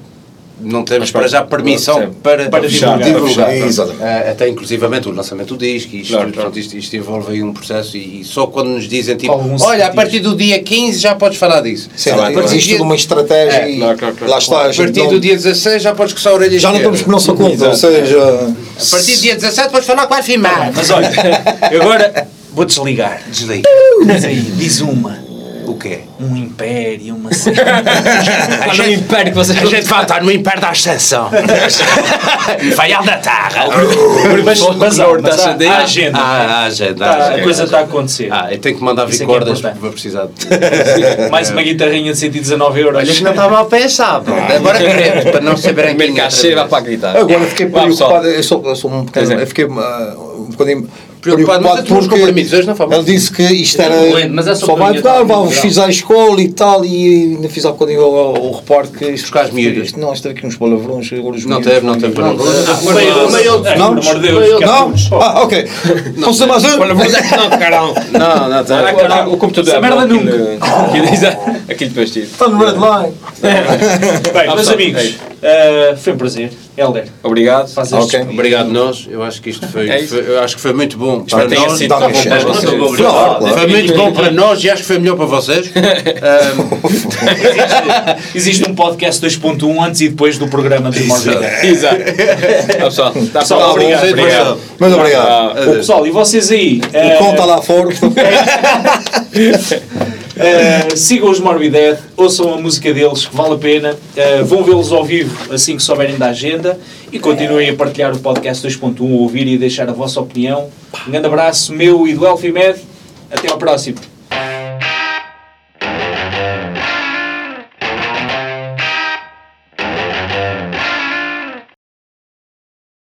não temos Mas para pronto, já permissão para, Para divulgar. divulgar. Para. Exatamente. Eh, até inclusivamente o lançamento do disco, isto, Claro, claro. isto, isto envolve aí um processo e, e só quando nos dizem tipo, olha, a partir do dia 15 já podes falar disso. Sim, a partir existe uma estratégia É, e claro, claro, claro. lá está. a a partir não- do dia 16 já podes coçar a orelha já não estamos por nossa conta, ou seja... A partir do dia 17 podes falar com a FIMA. bem, Mas olha, agora vou desligar. Desliga. Mas aí, diz uma. O quê? Um império, uma Olha o império que vocês A gente vai estar no Império da Ascensão. Faial da Terra. Mas, mas, há- mas há, Taxa há agenda. Ah, a gente. Tá, a coisa está a acontecer. Ah, eu tenho que mandar Isso vir é é cordas porque vou precisar de. Mais uma guitarrinha de 119 euros. Olha que não está mal pensado. Agora queremos, para não saberem Primeiro cachê vai para a gritar. Agora fiquei preocupado, eu sou, eu sou um bocadinho, eu fiquei ah, um bocadinho Preocupado, mas eu tenho uns compromissos, hoje não mal. ele disse que isto era, mas é só vai dar, estou fiz a escola e tal, e ainda fiz há bocadinho o, o repórter que isto, Buscar as miúdas. isto- não, isto teve aqui uns palavrões, Não miúdos- teve, não teve palavrões. Não, Não? por amor de Deus. Não? Ah, ok. Vamos ser mais um? Não, carão. Não, não. Ah, O computador Essa é merda nunca. Aquilo- Aquilo depois tiro. Está no red line. Bem, meus pessoal, amigos, eh, foi um prazer. Helder, Obrigado. faz Ok. este Obrigado nós, eu acho que isto foi, É foi- eu acho que foi muito bom para nós. sido bom para vocês. Claro, Claro. Foi muito bom para nós e acho que foi melhor para vocês. Existe um podcast 2.1 antes e depois do programa de Death. Exato. Ah, pessoal, está Pessoal, bom. obrigado. Obrigado. Muito obrigado. Ah, pessoal, e vocês aí? eh, O cão está lá fora, Uh, sigam os Morbid Death, ouçam a música deles, que vale a pena. Uh, vão vê-los ao vivo assim que souberem da agenda e continuem a partilhar o podcast 2.1, a ouvir e deixar a vossa opinião. Um grande abraço meu e do Elfimed. Até ao próximo.